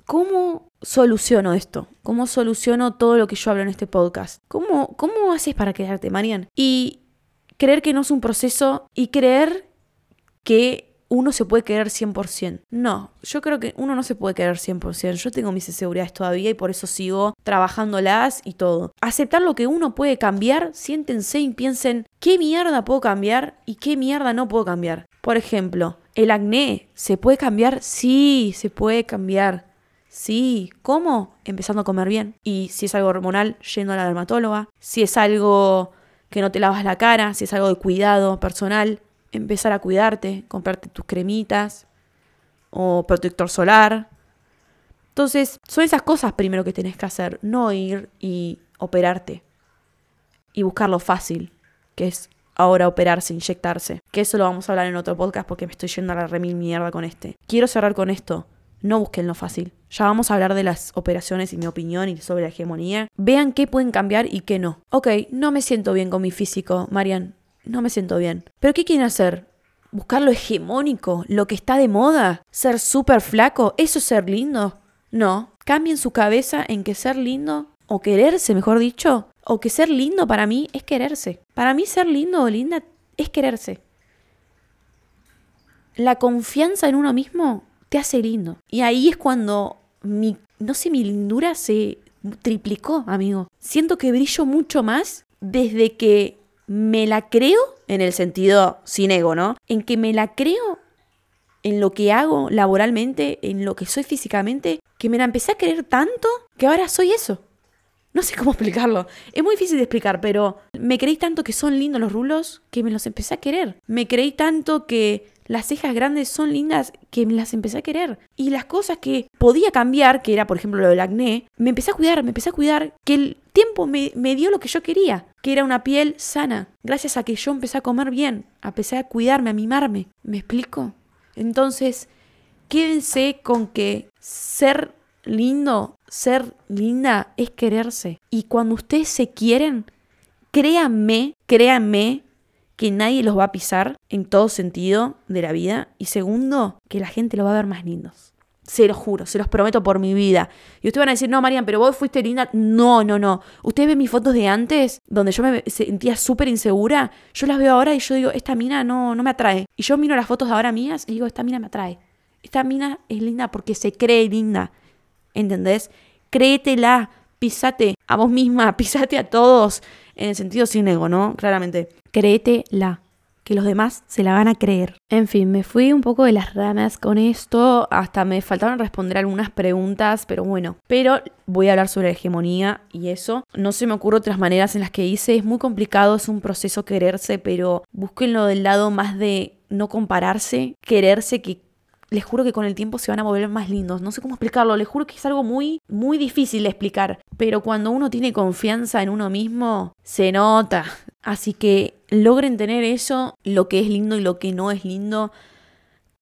¿cómo soluciono esto? ¿Cómo soluciono todo lo que yo hablo en este podcast? ¿Cómo, cómo haces para quedarte, Marian? Y creer que no es un proceso y creer que uno se puede querer 100%. No, yo creo que uno no se puede querer 100%. Yo tengo mis inseguridades todavía y por eso sigo trabajándolas y todo. Aceptar lo que uno puede cambiar, siéntense y piensen qué mierda puedo cambiar y qué mierda no puedo cambiar. Por ejemplo, el acné, ¿se puede cambiar? Sí, se puede cambiar. Sí, ¿cómo? Empezando a comer bien. Y si es algo hormonal, yendo a la dermatóloga. Si es algo que no te lavas la cara, si es algo de cuidado personal, empezar a cuidarte, comprarte tus cremitas o protector solar. Entonces, son esas cosas primero que tenés que hacer, no ir y operarte y buscar lo fácil, que es ahora operarse, inyectarse. Que eso lo vamos a hablar en otro podcast porque me estoy yendo a la remil mierda con este. Quiero cerrar con esto. No busquen lo fácil. Ya vamos a hablar de las operaciones y mi opinión y sobre la hegemonía. Vean qué pueden cambiar y qué no. Ok, no me siento bien con mi físico, Marian no me siento bien. ¿Pero qué quieren hacer? ¿Buscar lo hegemónico? ¿Lo que está de moda? ¿Ser súper flaco? ¿Eso es ser lindo? No. Cambien su cabeza en que ser lindo, o quererse, mejor dicho, o que ser lindo para mí es quererse. Para mí ser lindo o linda es quererse. La confianza en uno mismo te hace lindo. Y ahí es cuando mi, no sé, mi lindura se triplicó, amigo. Siento que brillo mucho más desde que me la creo en el sentido sin ego, ¿no? En que me la creo en lo que hago laboralmente, en lo que soy físicamente, que me la empecé a creer tanto que ahora soy eso. No sé cómo explicarlo. Es muy difícil de explicar, pero me creí tanto que son lindos los rulos que me los empecé a querer. Me creí tanto que las cejas grandes son lindas que me las empecé a querer. Y las cosas que podía cambiar, que era por ejemplo lo del acné, me empecé a cuidar, me empecé a cuidar, que el tiempo me, me dio lo que yo quería, que era una piel sana, gracias a que yo empecé a comer bien, empecé a cuidarme, a mimarme. ¿Me explico? Entonces, quédense con que ser lindo, ser linda es quererse. Y cuando ustedes se quieren, créanme, créanme que nadie los va a pisar en todo sentido de la vida. Y segundo, que la gente los va a ver más lindos. Se los juro, se los prometo por mi vida. Y ustedes van a decir, no, Marian, pero vos fuiste linda. No, no, no. Ustedes ven mis fotos de antes, donde yo me sentía súper insegura. Yo las veo ahora y yo digo, esta mina no, no me atrae. Y yo miro las fotos de ahora mías y digo, esta mina me atrae. Esta mina es linda porque se cree linda. ¿Entendés? Créetela, pisate a vos misma, pisate a todos en el sentido sin ego, ¿no? Claramente. Créetela, que los demás se la van a creer. En fin, me fui un poco de las ramas con esto, hasta me faltaron responder algunas preguntas, pero bueno, pero voy a hablar sobre hegemonía y eso. No se me ocurre otras maneras en las que hice, es muy complicado, es un proceso quererse, pero búsquenlo del lado más de no compararse, quererse que les juro que con el tiempo se van a volver más lindos. No sé cómo explicarlo, les juro que es algo muy, muy difícil de explicar. Pero cuando uno tiene confianza en uno mismo, se nota. Así que logren tener eso, lo que es lindo y lo que no es lindo.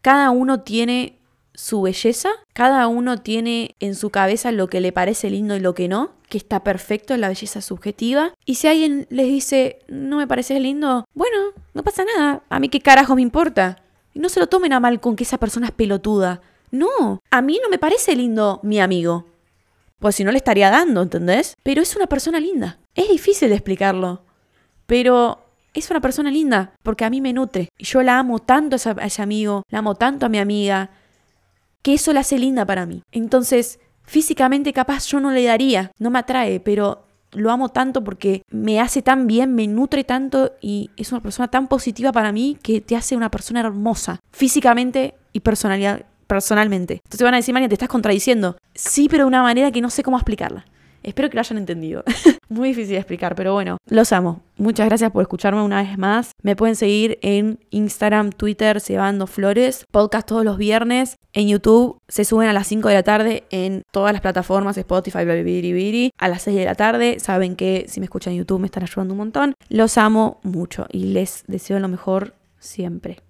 Cada uno tiene su belleza, cada uno tiene en su cabeza lo que le parece lindo y lo que no, que está perfecto, la belleza subjetiva. Y si alguien les dice, no me parece lindo, bueno, no pasa nada, a mí qué carajo me importa. No se lo tomen a mal con que esa persona es pelotuda. No, a mí no me parece lindo mi amigo. Pues si no le estaría dando, ¿entendés? Pero es una persona linda. Es difícil de explicarlo. Pero es una persona linda porque a mí me nutre. Y yo la amo tanto a ese amigo, la amo tanto a mi amiga, que eso la hace linda para mí. Entonces, físicamente capaz yo no le daría, no me atrae, pero lo amo tanto porque me hace tan bien, me nutre tanto y es una persona tan positiva para mí que te hace una persona hermosa, físicamente y personalidad, personalmente. Entonces van a decir, María, te estás contradiciendo. Sí, pero de una manera que no sé cómo explicarla. Espero que lo hayan entendido. Muy difícil de explicar, pero bueno, los amo. Muchas gracias por escucharme una vez más. Me pueden seguir en Instagram, Twitter, Cebando Flores. Podcast todos los viernes. En YouTube se suben a las 5 de la tarde en todas las plataformas, Spotify, Biri, a las 6 de la tarde. Saben que si me escuchan en YouTube me están ayudando un montón. Los amo mucho y les deseo lo mejor siempre.